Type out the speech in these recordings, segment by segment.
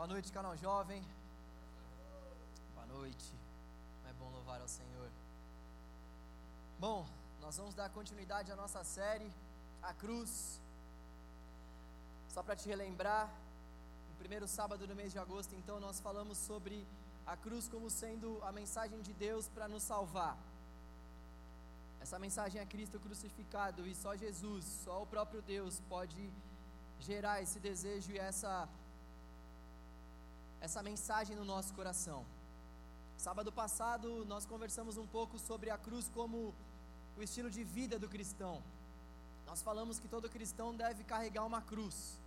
Boa noite, canal jovem. Boa noite. É bom louvar ao Senhor. Bom, nós vamos dar continuidade à nossa série, A Cruz. Só para te relembrar, no primeiro sábado do mês de agosto, então, nós falamos sobre a cruz como sendo a mensagem de Deus para nos salvar. Essa mensagem é Cristo crucificado e só Jesus, só o próprio Deus pode gerar esse desejo e essa essa mensagem no nosso coração. Sábado passado nós conversamos um pouco sobre a cruz como o estilo de vida do cristão. Nós falamos que todo cristão deve carregar uma cruz.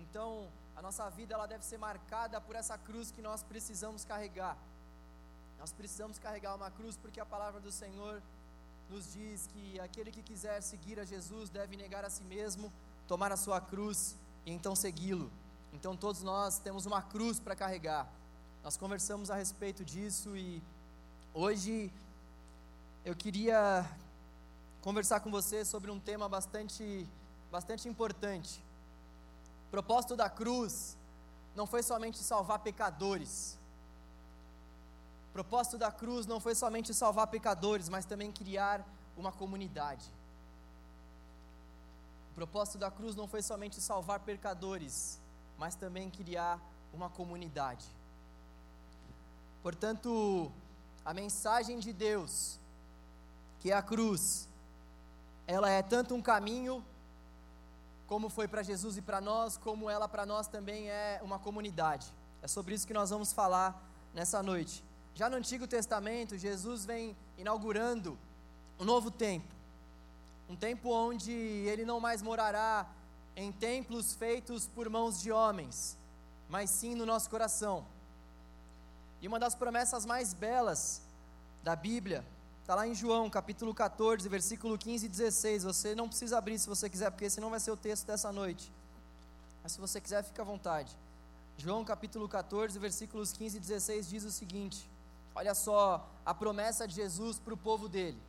Então, a nossa vida ela deve ser marcada por essa cruz que nós precisamos carregar. Nós precisamos carregar uma cruz porque a palavra do Senhor nos diz que aquele que quiser seguir a Jesus deve negar a si mesmo, tomar a sua cruz e então segui-lo. Então todos nós temos uma cruz para carregar. Nós conversamos a respeito disso e hoje eu queria conversar com você sobre um tema bastante bastante importante. O propósito da cruz não foi somente salvar pecadores. O propósito da cruz não foi somente salvar pecadores, mas também criar uma comunidade. O propósito da cruz não foi somente salvar pecadores, mas também criar uma comunidade. Portanto, a mensagem de Deus, que é a cruz, ela é tanto um caminho, como foi para Jesus e para nós, como ela para nós também é uma comunidade. É sobre isso que nós vamos falar nessa noite. Já no Antigo Testamento, Jesus vem inaugurando um novo tempo. Um tempo onde ele não mais morará em templos feitos por mãos de homens, mas sim no nosso coração. E uma das promessas mais belas da Bíblia está lá em João, capítulo 14, versículo 15 e 16. Você não precisa abrir se você quiser, porque esse não vai ser o texto dessa noite. Mas se você quiser, fica à vontade. João capítulo 14, versículos 15 e 16 diz o seguinte: Olha só a promessa de Jesus para o povo dele.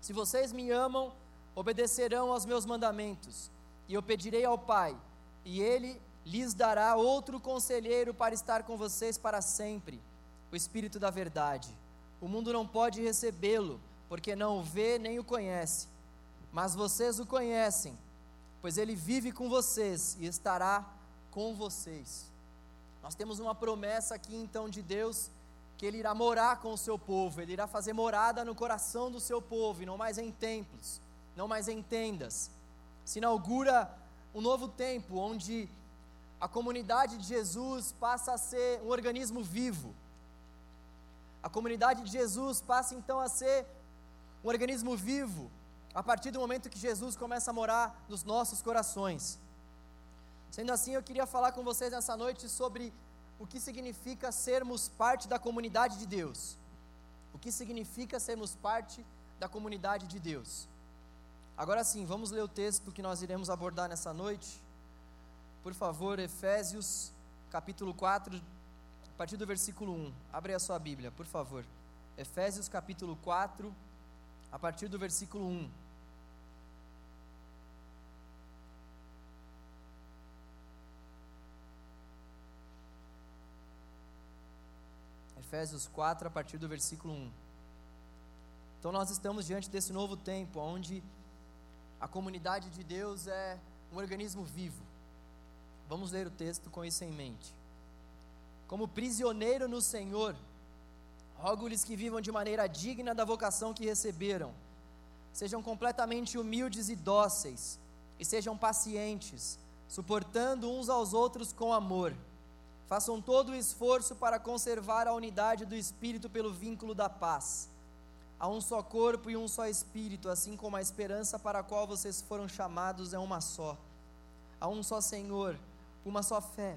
Se vocês me amam, obedecerão aos meus mandamentos. E eu pedirei ao Pai, e ele lhes dará outro conselheiro para estar com vocês para sempre, o Espírito da Verdade. O mundo não pode recebê-lo, porque não o vê nem o conhece. Mas vocês o conhecem, pois ele vive com vocês e estará com vocês. Nós temos uma promessa aqui então de Deus que ele irá morar com o seu povo, ele irá fazer morada no coração do seu povo, e não mais em templos, não mais em tendas se inaugura um novo tempo onde a comunidade de Jesus passa a ser um organismo vivo. A comunidade de Jesus passa então a ser um organismo vivo a partir do momento que Jesus começa a morar nos nossos corações. Sendo assim, eu queria falar com vocês nessa noite sobre o que significa sermos parte da comunidade de Deus. O que significa sermos parte da comunidade de Deus. Agora sim, vamos ler o texto que nós iremos abordar nessa noite. Por favor, Efésios, capítulo 4, a partir do versículo 1. Abre a sua Bíblia, por favor. Efésios, capítulo 4, a partir do versículo 1. Efésios 4, a partir do versículo 1. Então, nós estamos diante desse novo tempo, onde a comunidade de Deus é um organismo vivo. Vamos ler o texto com isso em mente. Como prisioneiro no Senhor, rogo-lhes que vivam de maneira digna da vocação que receberam. Sejam completamente humildes e dóceis, e sejam pacientes, suportando uns aos outros com amor. Façam todo o esforço para conservar a unidade do espírito pelo vínculo da paz. Há um só corpo e um só espírito, assim como a esperança para a qual vocês foram chamados é uma só. Há um só Senhor, uma só fé,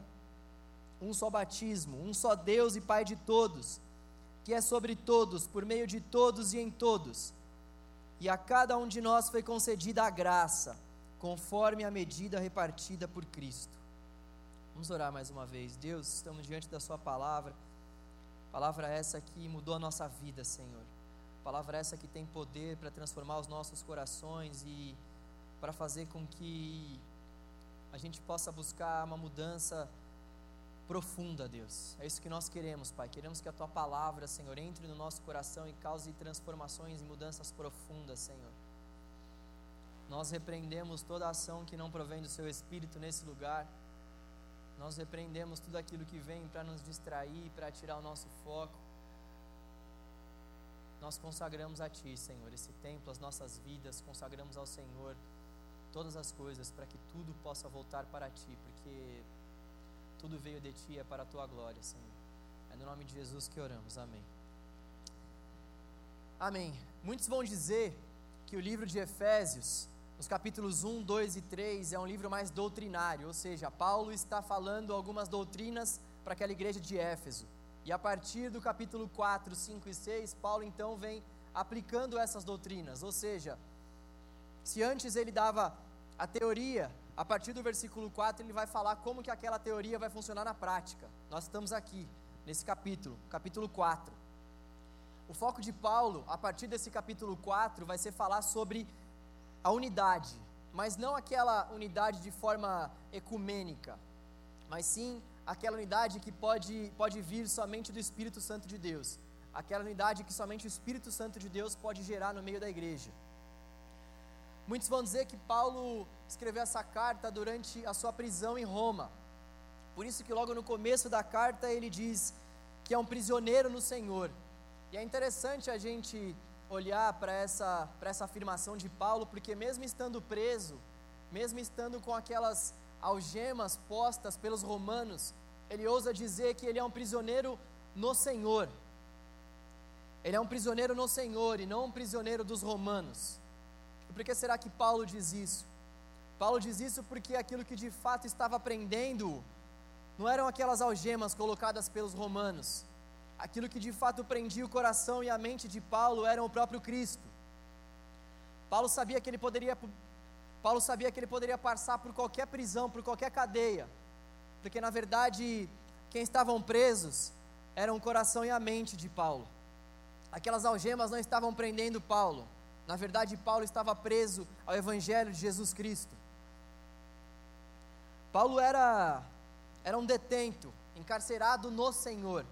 um só batismo, um só Deus e Pai de todos, que é sobre todos, por meio de todos e em todos. E a cada um de nós foi concedida a graça, conforme a medida repartida por Cristo. Vamos orar mais uma vez. Deus, estamos diante da Sua palavra, palavra essa que mudou a nossa vida, Senhor Palavra essa que tem poder para transformar os nossos corações e para fazer com que a gente possa buscar uma mudança profunda, Deus. É isso que nós queremos, Pai. Queremos que a tua palavra, Senhor, entre no nosso coração e cause transformações e mudanças profundas, Senhor. Nós repreendemos toda ação que não provém do seu espírito nesse lugar. Nós repreendemos tudo aquilo que vem para nos distrair, para tirar o nosso foco. Nós consagramos a Ti, Senhor, esse templo, as nossas vidas, consagramos ao Senhor todas as coisas para que tudo possa voltar para Ti, porque tudo veio de Ti, é para a Tua glória, Senhor. É no nome de Jesus que oramos, amém. Amém. Muitos vão dizer que o livro de Efésios nos capítulos 1, 2 e 3 é um livro mais doutrinário, ou seja, Paulo está falando algumas doutrinas para aquela igreja de Éfeso. E a partir do capítulo 4, 5 e 6, Paulo então vem aplicando essas doutrinas, ou seja, se antes ele dava a teoria, a partir do versículo 4 ele vai falar como que aquela teoria vai funcionar na prática. Nós estamos aqui, nesse capítulo, capítulo 4. O foco de Paulo, a partir desse capítulo 4, vai ser falar sobre a unidade, mas não aquela unidade de forma ecumênica, mas sim aquela unidade que pode, pode vir somente do Espírito Santo de Deus, aquela unidade que somente o Espírito Santo de Deus pode gerar no meio da igreja. Muitos vão dizer que Paulo escreveu essa carta durante a sua prisão em Roma. Por isso que logo no começo da carta ele diz que é um prisioneiro no Senhor. E é interessante a gente olhar para essa, essa afirmação de Paulo, porque mesmo estando preso, mesmo estando com aquelas algemas postas pelos romanos, ele ousa dizer que ele é um prisioneiro no Senhor. Ele é um prisioneiro no Senhor e não um prisioneiro dos romanos. E por que será que Paulo diz isso? Paulo diz isso porque aquilo que de fato estava prendendo não eram aquelas algemas colocadas pelos romanos, aquilo que de fato prendia o coração e a mente de Paulo era o próprio Cristo. Paulo sabia que ele poderia Paulo sabia que ele poderia passar por qualquer prisão, por qualquer cadeia, porque na verdade quem estavam presos eram o coração e a mente de Paulo. Aquelas algemas não estavam prendendo Paulo. Na verdade, Paulo estava preso ao evangelho de Jesus Cristo. Paulo era era um detento, encarcerado no Senhor.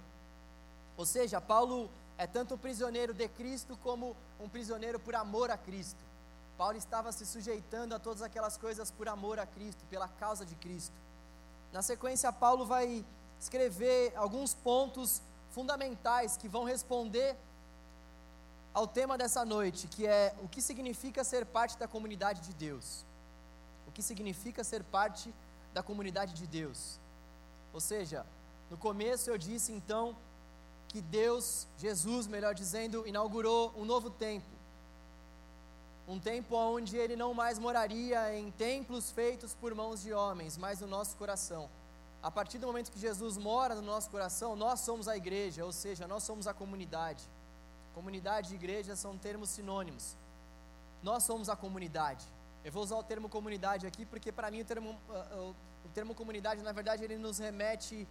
Ou seja, Paulo é tanto um prisioneiro de Cristo como um prisioneiro por amor a Cristo. Paulo estava se sujeitando a todas aquelas coisas por amor a Cristo, pela causa de Cristo. Na sequência, Paulo vai escrever alguns pontos fundamentais que vão responder ao tema dessa noite, que é o que significa ser parte da comunidade de Deus. O que significa ser parte da comunidade de Deus. Ou seja, no começo eu disse então que Deus, Jesus, melhor dizendo, inaugurou um novo tempo. Um tempo onde ele não mais moraria em templos feitos por mãos de homens, mas no nosso coração. A partir do momento que Jesus mora no nosso coração, nós somos a igreja, ou seja, nós somos a comunidade. Comunidade e igreja são termos sinônimos. Nós somos a comunidade. Eu vou usar o termo comunidade aqui porque para mim o termo, uh, o termo comunidade, na verdade, ele nos remete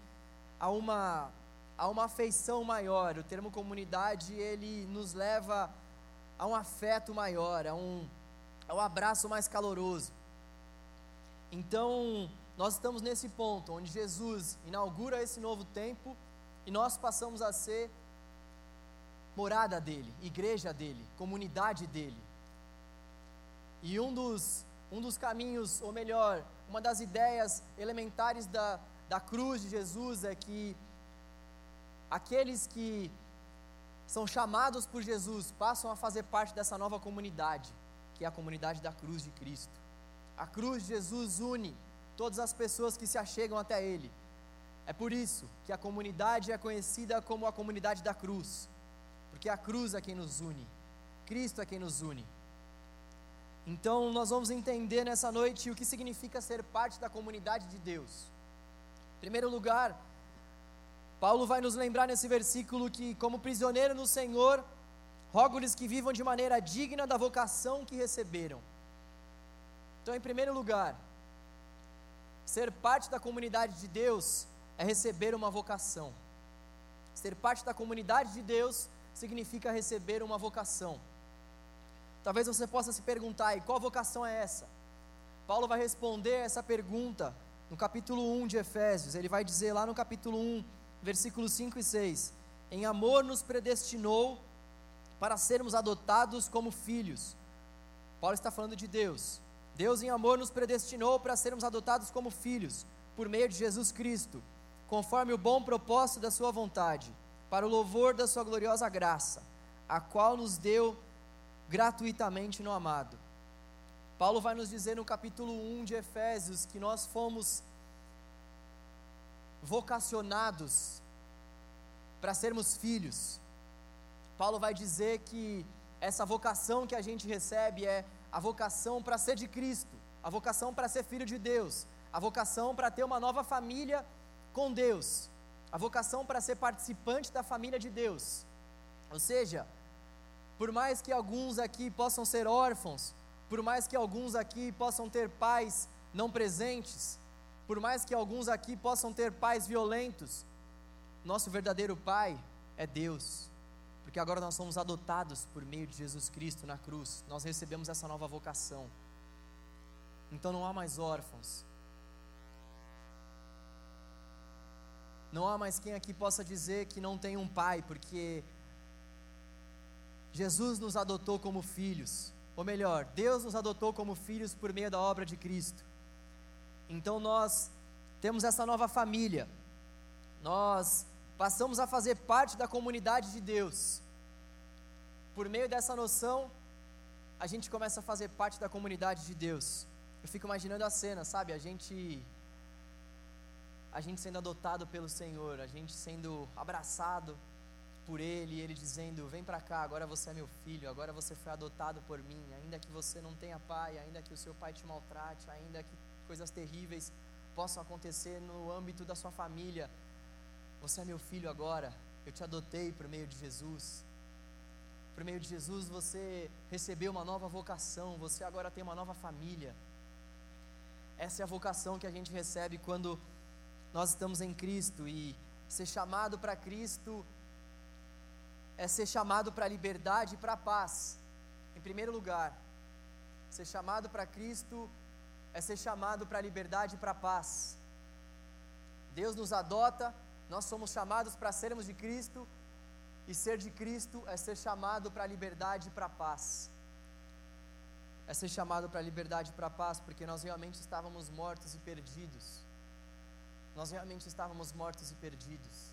a uma a uma afeição maior. O termo comunidade, ele nos leva a um afeto maior, a um, a um abraço mais caloroso. Então, nós estamos nesse ponto onde Jesus inaugura esse novo tempo e nós passamos a ser morada dele, igreja dele, comunidade dele. E um dos, um dos caminhos, ou melhor, uma das ideias elementares da, da cruz de Jesus é que aqueles que são chamados por Jesus passam a fazer parte dessa nova comunidade, que é a comunidade da cruz de Cristo. A cruz de Jesus une todas as pessoas que se achegam até Ele. É por isso que a comunidade é conhecida como a comunidade da cruz, porque a cruz é quem nos une, Cristo é quem nos une. Então, nós vamos entender nessa noite o que significa ser parte da comunidade de Deus. Em primeiro lugar, Paulo vai nos lembrar nesse versículo que, como prisioneiro no Senhor, rogo-lhes que vivam de maneira digna da vocação que receberam. Então, em primeiro lugar, ser parte da comunidade de Deus é receber uma vocação. Ser parte da comunidade de Deus significa receber uma vocação. Talvez você possa se perguntar, e qual vocação é essa? Paulo vai responder essa pergunta no capítulo 1 de Efésios, ele vai dizer lá no capítulo 1, versículos 5 e 6: Em amor nos predestinou para sermos adotados como filhos. Paulo está falando de Deus. Deus, em amor, nos predestinou para sermos adotados como filhos, por meio de Jesus Cristo, conforme o bom propósito da Sua vontade, para o louvor da Sua gloriosa graça, a qual nos deu gratuitamente no amado. Paulo vai nos dizer no capítulo 1 de Efésios que nós fomos vocacionados para sermos filhos. Paulo vai dizer que essa vocação que a gente recebe é a vocação para ser de Cristo, a vocação para ser filho de Deus, a vocação para ter uma nova família com Deus, a vocação para ser participante da família de Deus. Ou seja, por mais que alguns aqui possam ser órfãos, por mais que alguns aqui possam ter pais não presentes, por mais que alguns aqui possam ter pais violentos, nosso verdadeiro pai é Deus porque agora nós somos adotados por meio de Jesus Cristo na cruz, nós recebemos essa nova vocação. Então não há mais órfãos. Não há mais quem aqui possa dizer que não tem um pai, porque Jesus nos adotou como filhos, ou melhor, Deus nos adotou como filhos por meio da obra de Cristo. Então nós temos essa nova família, nós passamos a fazer parte da comunidade de Deus. Por meio dessa noção, a gente começa a fazer parte da comunidade de Deus. Eu fico imaginando a cena, sabe? A gente a gente sendo adotado pelo Senhor, a gente sendo abraçado por ele, ele dizendo: "Vem para cá, agora você é meu filho, agora você foi adotado por mim, ainda que você não tenha pai, ainda que o seu pai te maltrate, ainda que coisas terríveis possam acontecer no âmbito da sua família, você é meu filho agora, eu te adotei por meio de Jesus. Por meio de Jesus você recebeu uma nova vocação, você agora tem uma nova família. Essa é a vocação que a gente recebe quando nós estamos em Cristo e ser chamado para Cristo é ser chamado para a liberdade e para a paz. Em primeiro lugar, ser chamado para Cristo é ser chamado para a liberdade e para a paz. Deus nos adota, nós somos chamados para sermos de Cristo e ser de Cristo é ser chamado para a liberdade e para a paz. É ser chamado para a liberdade e para a paz, porque nós realmente estávamos mortos e perdidos. Nós realmente estávamos mortos e perdidos.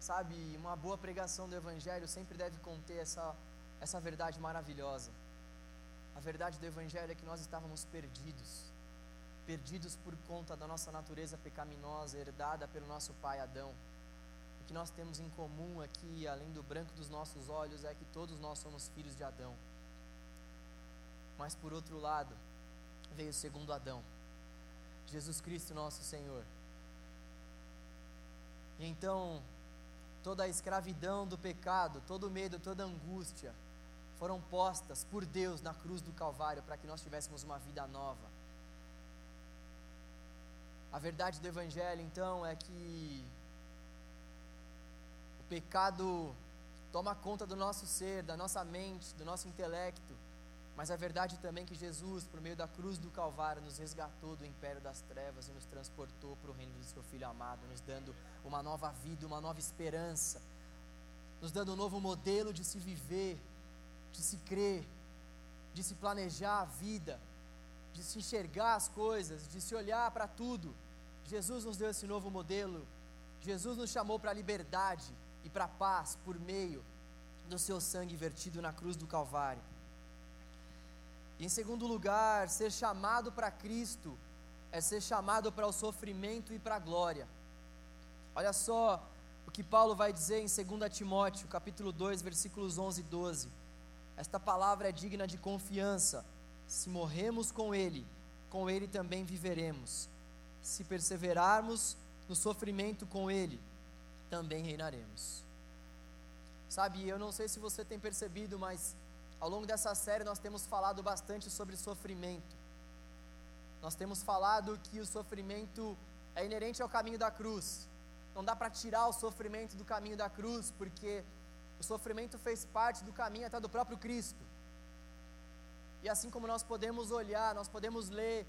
Sabe, uma boa pregação do Evangelho sempre deve conter essa, essa verdade maravilhosa. A verdade do Evangelho é que nós estávamos perdidos perdidos por conta da nossa natureza pecaminosa herdada pelo nosso pai Adão o que nós temos em comum aqui, além do branco dos nossos olhos, é que todos nós somos filhos de Adão. Mas por outro lado, veio o segundo Adão, Jesus Cristo, nosso Senhor. E então, toda a escravidão do pecado, todo o medo, toda a angústia, foram postas por Deus na cruz do Calvário para que nós tivéssemos uma vida nova. A verdade do Evangelho, então, é que o pecado toma conta do nosso ser, da nossa mente, do nosso intelecto. Mas a verdade também é que Jesus, por meio da cruz do Calvário, nos resgatou do império das trevas e nos transportou para o reino do seu Filho amado, nos dando uma nova vida, uma nova esperança, nos dando um novo modelo de se viver, de se crer, de se planejar a vida, de se enxergar as coisas, de se olhar para tudo. Jesus nos deu esse novo modelo. Jesus nos chamou para a liberdade, e para a paz por meio do seu sangue vertido na cruz do Calvário. E em segundo lugar, ser chamado para Cristo é ser chamado para o sofrimento e para a glória. Olha só o que Paulo vai dizer em 2 Timóteo, capítulo 2, versículos 11 e 12. Esta palavra é digna de confiança. Se morremos com ele, com ele também viveremos. Se perseverarmos no sofrimento com ele, também reinaremos. Sabe, eu não sei se você tem percebido, mas ao longo dessa série nós temos falado bastante sobre sofrimento. Nós temos falado que o sofrimento é inerente ao caminho da cruz. Não dá para tirar o sofrimento do caminho da cruz, porque o sofrimento fez parte do caminho até do próprio Cristo. E assim como nós podemos olhar, nós podemos ler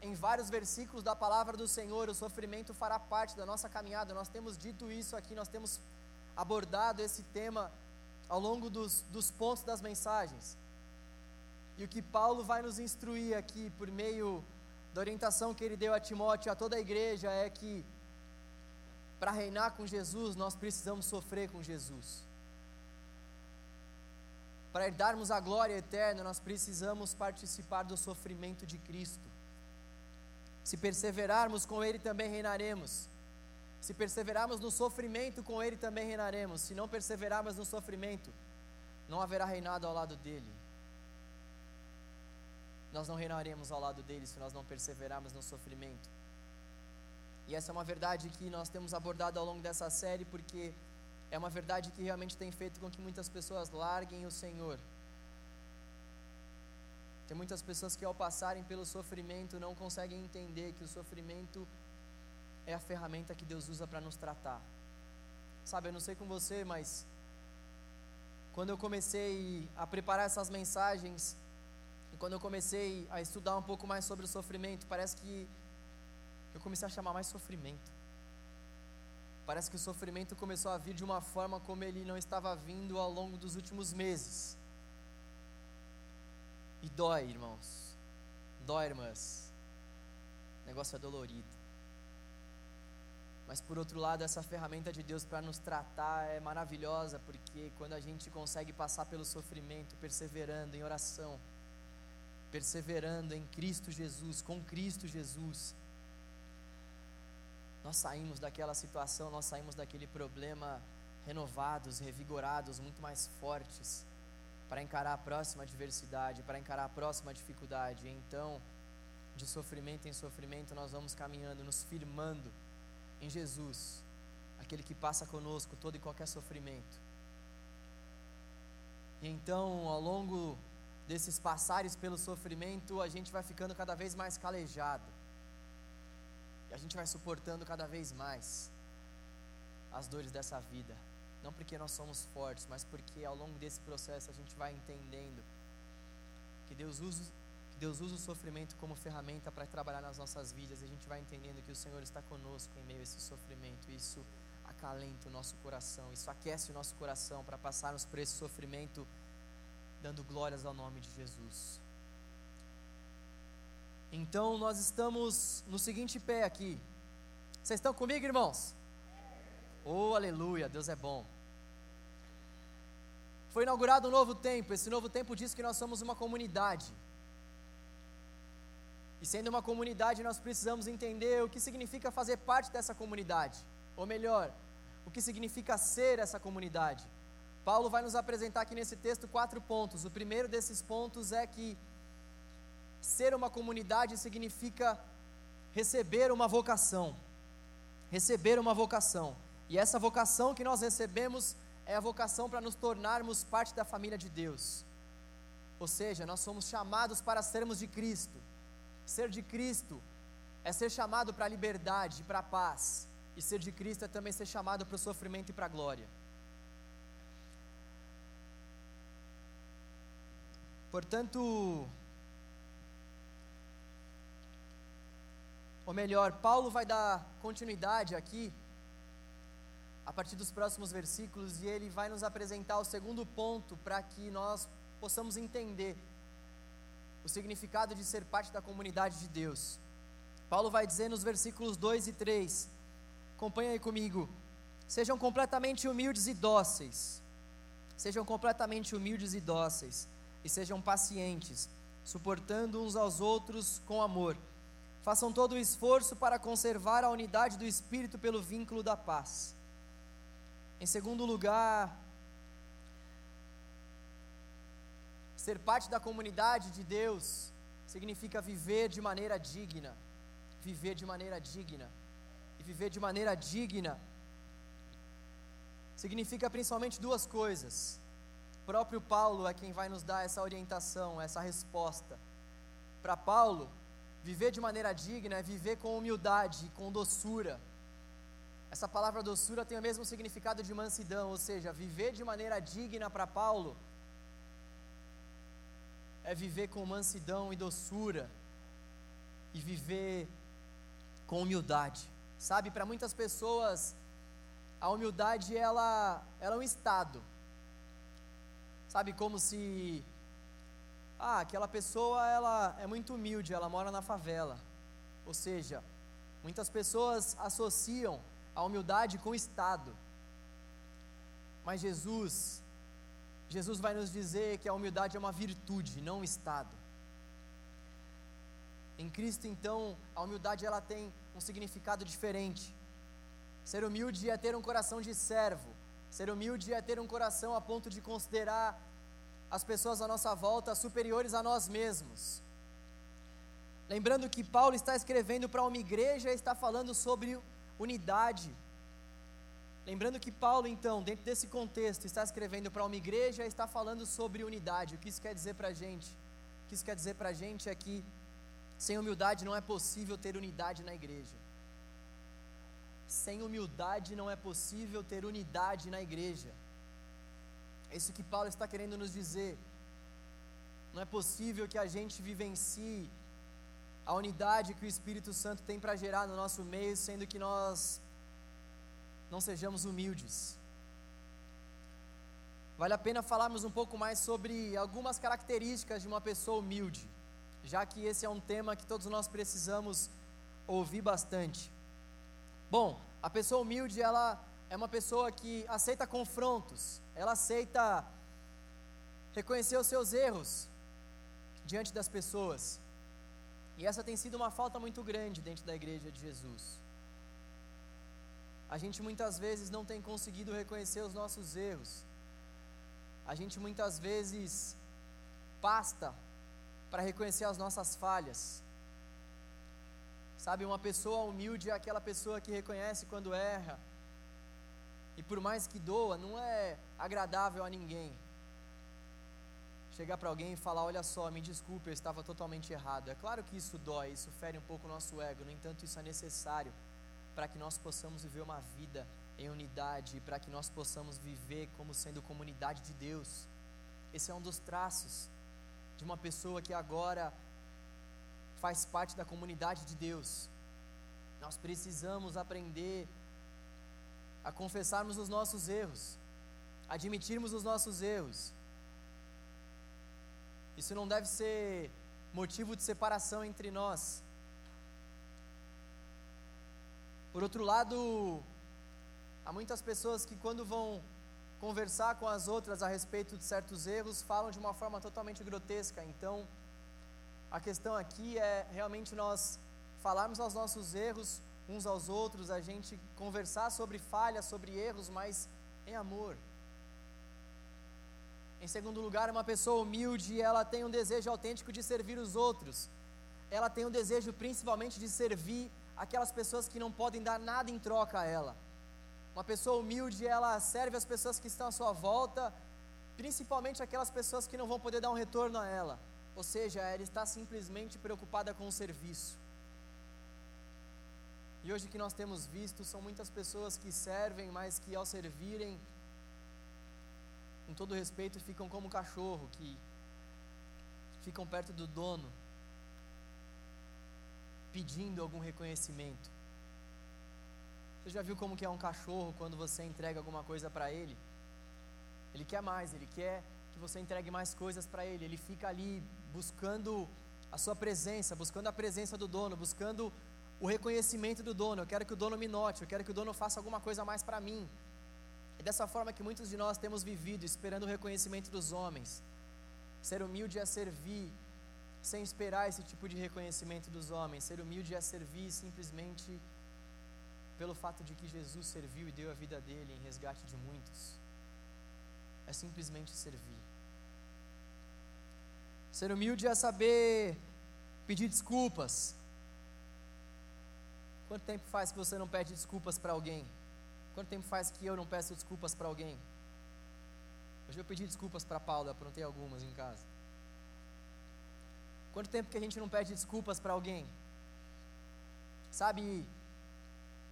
em vários versículos da palavra do Senhor, o sofrimento fará parte da nossa caminhada. Nós temos dito isso aqui, nós temos abordado esse tema ao longo dos, dos pontos das mensagens. E o que Paulo vai nos instruir aqui, por meio da orientação que ele deu a Timóteo e a toda a igreja, é que para reinar com Jesus, nós precisamos sofrer com Jesus. Para herdarmos a glória eterna, nós precisamos participar do sofrimento de Cristo. Se perseverarmos com Ele, também reinaremos. Se perseverarmos no sofrimento, com Ele também reinaremos. Se não perseverarmos no sofrimento, não haverá reinado ao lado dele. Nós não reinaremos ao lado dele se nós não perseverarmos no sofrimento. E essa é uma verdade que nós temos abordado ao longo dessa série, porque é uma verdade que realmente tem feito com que muitas pessoas larguem o Senhor. Tem muitas pessoas que, ao passarem pelo sofrimento, não conseguem entender que o sofrimento é a ferramenta que Deus usa para nos tratar. Sabe, eu não sei com você, mas quando eu comecei a preparar essas mensagens, e quando eu comecei a estudar um pouco mais sobre o sofrimento, parece que eu comecei a chamar mais sofrimento. Parece que o sofrimento começou a vir de uma forma como ele não estava vindo ao longo dos últimos meses. E dói, irmãos. Dói, irmãs. O negócio é dolorido. Mas por outro lado, essa ferramenta de Deus para nos tratar é maravilhosa, porque quando a gente consegue passar pelo sofrimento, perseverando em oração, perseverando em Cristo Jesus, com Cristo Jesus, nós saímos daquela situação, nós saímos daquele problema renovados, revigorados, muito mais fortes para encarar a próxima adversidade, para encarar a próxima dificuldade. Então, de sofrimento em sofrimento, nós vamos caminhando, nos firmando em Jesus, aquele que passa conosco todo e qualquer sofrimento. E então, ao longo desses passares pelo sofrimento, a gente vai ficando cada vez mais calejado a gente vai suportando cada vez mais as dores dessa vida. Não porque nós somos fortes, mas porque ao longo desse processo a gente vai entendendo que Deus usa, que Deus usa o sofrimento como ferramenta para trabalhar nas nossas vidas. E a gente vai entendendo que o Senhor está conosco em meio a esse sofrimento. Isso acalenta o nosso coração, isso aquece o nosso coração para passarmos por esse sofrimento dando glórias ao nome de Jesus. Então nós estamos no seguinte pé aqui. Vocês estão comigo, irmãos? Oh, aleluia, Deus é bom. Foi inaugurado um novo tempo. Esse novo tempo diz que nós somos uma comunidade. E sendo uma comunidade, nós precisamos entender o que significa fazer parte dessa comunidade. Ou melhor, o que significa ser essa comunidade. Paulo vai nos apresentar aqui nesse texto quatro pontos. O primeiro desses pontos é que ser uma comunidade significa receber uma vocação. Receber uma vocação. E essa vocação que nós recebemos é a vocação para nos tornarmos parte da família de Deus. Ou seja, nós somos chamados para sermos de Cristo. Ser de Cristo é ser chamado para a liberdade, para a paz. E ser de Cristo é também ser chamado para o sofrimento e para a glória. Portanto, Ou melhor, Paulo vai dar continuidade aqui, a partir dos próximos versículos, e ele vai nos apresentar o segundo ponto para que nós possamos entender o significado de ser parte da comunidade de Deus. Paulo vai dizer nos versículos 2 e 3, acompanha aí comigo: sejam completamente humildes e dóceis, sejam completamente humildes e dóceis, e sejam pacientes, suportando uns aos outros com amor Façam todo o esforço para conservar a unidade do espírito pelo vínculo da paz. Em segundo lugar, ser parte da comunidade de Deus significa viver de maneira digna. Viver de maneira digna. E viver de maneira digna significa principalmente duas coisas. O próprio Paulo é quem vai nos dar essa orientação, essa resposta. Para Paulo, Viver de maneira digna é viver com humildade, com doçura. Essa palavra doçura tem o mesmo significado de mansidão, ou seja, viver de maneira digna para Paulo é viver com mansidão e doçura. e viver com humildade. Sabe, para muitas pessoas, a humildade ela, ela é um estado. Sabe, como se ah, aquela pessoa ela é muito humilde, ela mora na favela. Ou seja, muitas pessoas associam a humildade com o estado. Mas Jesus, Jesus vai nos dizer que a humildade é uma virtude, não um estado. Em Cristo, então, a humildade ela tem um significado diferente. Ser humilde é ter um coração de servo. Ser humilde é ter um coração a ponto de considerar as pessoas à nossa volta superiores a nós mesmos. Lembrando que Paulo está escrevendo para uma igreja e está falando sobre unidade. Lembrando que Paulo, então, dentro desse contexto, está escrevendo para uma igreja e está falando sobre unidade. O que isso quer dizer para a gente? O que isso quer dizer para a gente é que sem humildade não é possível ter unidade na igreja. Sem humildade não é possível ter unidade na igreja. É isso que Paulo está querendo nos dizer. Não é possível que a gente vivencie a unidade que o Espírito Santo tem para gerar no nosso meio, sendo que nós não sejamos humildes. Vale a pena falarmos um pouco mais sobre algumas características de uma pessoa humilde, já que esse é um tema que todos nós precisamos ouvir bastante. Bom, a pessoa humilde, ela é uma pessoa que aceita confrontos, ela aceita reconhecer os seus erros diante das pessoas. E essa tem sido uma falta muito grande dentro da igreja de Jesus. A gente muitas vezes não tem conseguido reconhecer os nossos erros. A gente muitas vezes pasta para reconhecer as nossas falhas. Sabe, uma pessoa humilde é aquela pessoa que reconhece quando erra, e por mais que doa, não é agradável a ninguém. Chegar para alguém e falar: Olha só, me desculpe, eu estava totalmente errado. É claro que isso dói, isso fere um pouco o nosso ego, no entanto, isso é necessário para que nós possamos viver uma vida em unidade, para que nós possamos viver como sendo comunidade de Deus. Esse é um dos traços de uma pessoa que agora faz parte da comunidade de Deus. Nós precisamos aprender a confessarmos os nossos erros, admitirmos os nossos erros. Isso não deve ser motivo de separação entre nós. Por outro lado, há muitas pessoas que, quando vão conversar com as outras a respeito de certos erros, falam de uma forma totalmente grotesca. Então, a questão aqui é realmente nós falarmos aos nossos erros uns aos outros, a gente conversar sobre falhas, sobre erros, mas em amor. Em segundo lugar, uma pessoa humilde, ela tem um desejo autêntico de servir os outros. Ela tem um desejo principalmente de servir aquelas pessoas que não podem dar nada em troca a ela. Uma pessoa humilde, ela serve as pessoas que estão à sua volta, principalmente aquelas pessoas que não vão poder dar um retorno a ela. Ou seja, ela está simplesmente preocupada com o serviço. E hoje que nós temos visto são muitas pessoas que servem, mas que ao servirem, com todo respeito, ficam como cachorro, que ficam perto do dono, pedindo algum reconhecimento. Você já viu como que é um cachorro quando você entrega alguma coisa para ele? Ele quer mais, ele quer que você entregue mais coisas para ele. Ele fica ali buscando a sua presença, buscando a presença do dono, buscando o reconhecimento do dono. Eu quero que o dono me note, eu quero que o dono faça alguma coisa mais para mim. É dessa forma que muitos de nós temos vivido, esperando o reconhecimento dos homens. Ser humilde é servir, sem esperar esse tipo de reconhecimento dos homens. Ser humilde é servir simplesmente pelo fato de que Jesus serviu e deu a vida dele em resgate de muitos. É simplesmente servir. Ser humilde é saber pedir desculpas, Quanto tempo faz que você não pede desculpas para alguém? Quanto tempo faz que eu não peço desculpas para alguém? Hoje eu pedi desculpas para Paula, aprontei algumas em casa. Quanto tempo que a gente não pede desculpas para alguém? Sabe,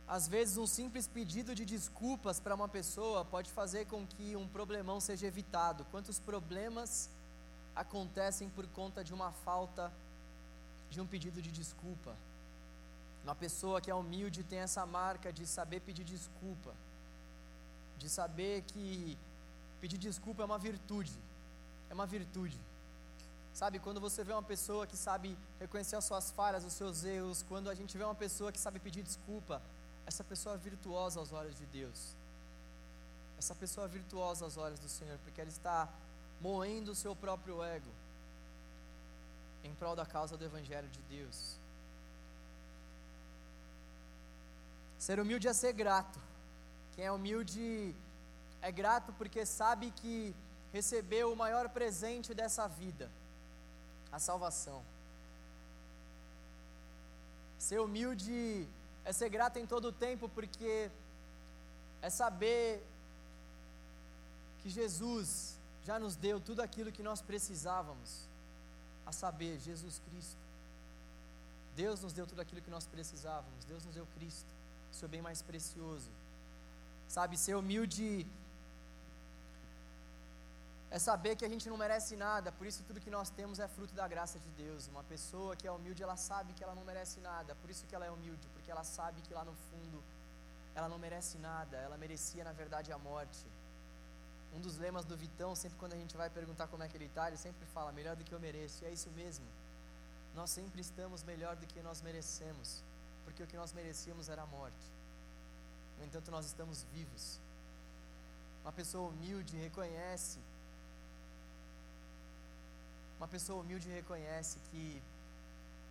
às vezes um simples pedido de desculpas para uma pessoa pode fazer com que um problemão seja evitado. Quantos problemas acontecem por conta de uma falta de um pedido de desculpa. Uma pessoa que é humilde tem essa marca de saber pedir desculpa, de saber que pedir desculpa é uma virtude, é uma virtude. Sabe, quando você vê uma pessoa que sabe reconhecer as suas falhas, os seus erros, quando a gente vê uma pessoa que sabe pedir desculpa, essa pessoa é virtuosa aos olhos de Deus. Essa pessoa é virtuosa aos olhos do Senhor, porque ela está moendo o seu próprio ego em prol da causa do Evangelho de Deus. Ser humilde é ser grato. Quem é humilde é grato porque sabe que recebeu o maior presente dessa vida a salvação. Ser humilde é ser grato em todo o tempo, porque é saber que Jesus já nos deu tudo aquilo que nós precisávamos, a saber, Jesus Cristo. Deus nos deu tudo aquilo que nós precisávamos, Deus nos deu Cristo, seu bem mais precioso. Sabe, ser humilde é saber que a gente não merece nada, por isso tudo que nós temos é fruto da graça de Deus. Uma pessoa que é humilde, ela sabe que ela não merece nada, por isso que ela é humilde, porque ela sabe que lá no fundo ela não merece nada, ela merecia na verdade a morte. Um dos lemas do Vitão, sempre quando a gente vai perguntar como é que ele está, ele sempre fala: melhor do que eu mereço, e é isso mesmo. Nós sempre estamos melhor do que nós merecemos, porque o que nós merecíamos era a morte. No entanto, nós estamos vivos. Uma pessoa humilde reconhece uma pessoa humilde reconhece que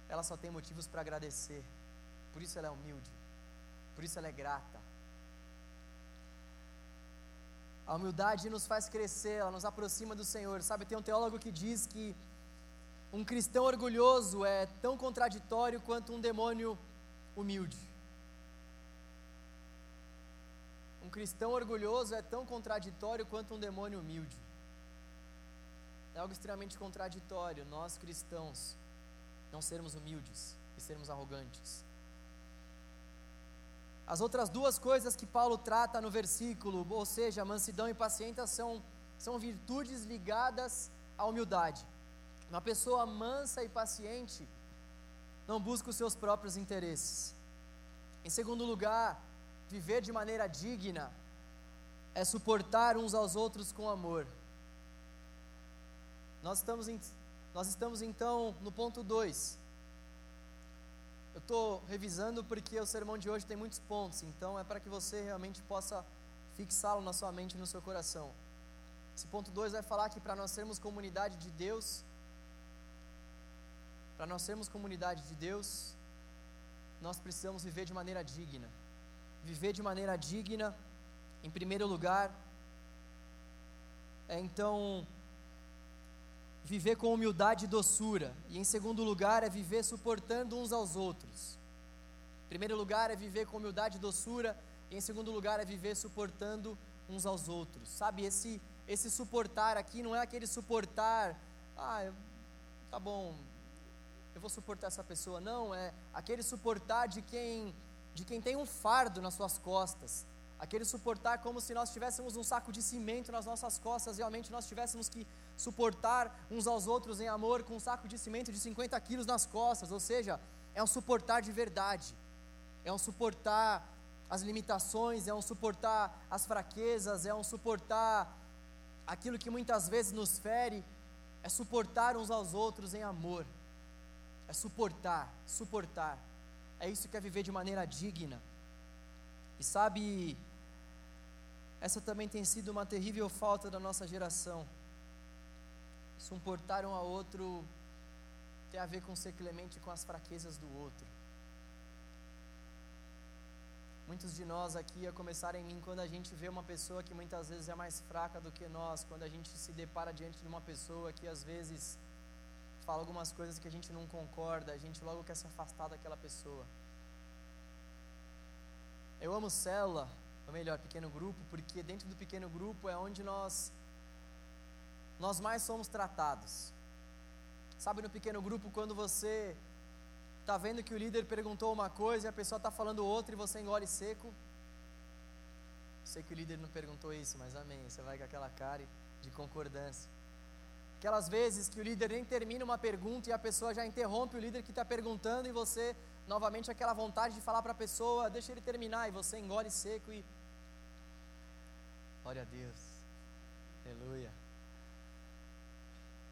ela só tem motivos para agradecer. Por isso ela é humilde. Por isso ela é grata. A humildade nos faz crescer, ela nos aproxima do Senhor. Sabe, tem um teólogo que diz que um cristão orgulhoso é tão contraditório quanto um demônio humilde. Um cristão orgulhoso é tão contraditório quanto um demônio humilde. É algo extremamente contraditório, nós cristãos não sermos humildes e sermos arrogantes. As outras duas coisas que Paulo trata no versículo, ou seja, mansidão e paciência, são, são virtudes ligadas à humildade. Uma pessoa mansa e paciente não busca os seus próprios interesses. Em segundo lugar, viver de maneira digna é suportar uns aos outros com amor. Nós estamos, em, nós estamos então no ponto 2. Eu estou revisando porque o sermão de hoje tem muitos pontos, então é para que você realmente possa fixá-lo na sua mente e no seu coração. Esse ponto 2 vai falar que para nós sermos comunidade de Deus, para nós sermos comunidade de Deus, nós precisamos viver de maneira digna. Viver de maneira digna, em primeiro lugar, é então viver com humildade e doçura. E em segundo lugar, é viver suportando uns aos outros. Em primeiro lugar, é viver com humildade e doçura. E em segundo lugar, é viver suportando uns aos outros. Sabe, esse, esse suportar aqui não é aquele suportar, ah, tá bom, eu vou suportar essa pessoa. Não, é aquele suportar de quem, de quem tem um fardo nas suas costas. Aquele suportar como se nós tivéssemos um saco de cimento nas nossas costas, realmente nós tivéssemos que suportar uns aos outros em amor com um saco de cimento de 50 quilos nas costas, ou seja, é um suportar de verdade, é um suportar as limitações, é um suportar as fraquezas, é um suportar aquilo que muitas vezes nos fere, é suportar uns aos outros em amor, é suportar, suportar, é isso que é viver de maneira digna. E sabe, essa também tem sido uma terrível falta da nossa geração suportar um ao outro tem a ver com ser clemente com as fraquezas do outro. Muitos de nós aqui, a começar em mim, quando a gente vê uma pessoa que muitas vezes é mais fraca do que nós, quando a gente se depara diante de uma pessoa que às vezes fala algumas coisas que a gente não concorda, a gente logo quer se afastar daquela pessoa. Eu amo célula, ou melhor, pequeno grupo, porque dentro do pequeno grupo é onde nós nós mais somos tratados. Sabe, no pequeno grupo, quando você está vendo que o líder perguntou uma coisa e a pessoa está falando outra e você engole seco. Sei que o líder não perguntou isso, mas amém. Você vai com aquela cara de concordância. Aquelas vezes que o líder nem termina uma pergunta e a pessoa já interrompe o líder que está perguntando e você, novamente, aquela vontade de falar para a pessoa, deixa ele terminar, e você engole seco e. Glória a Deus. Aleluia.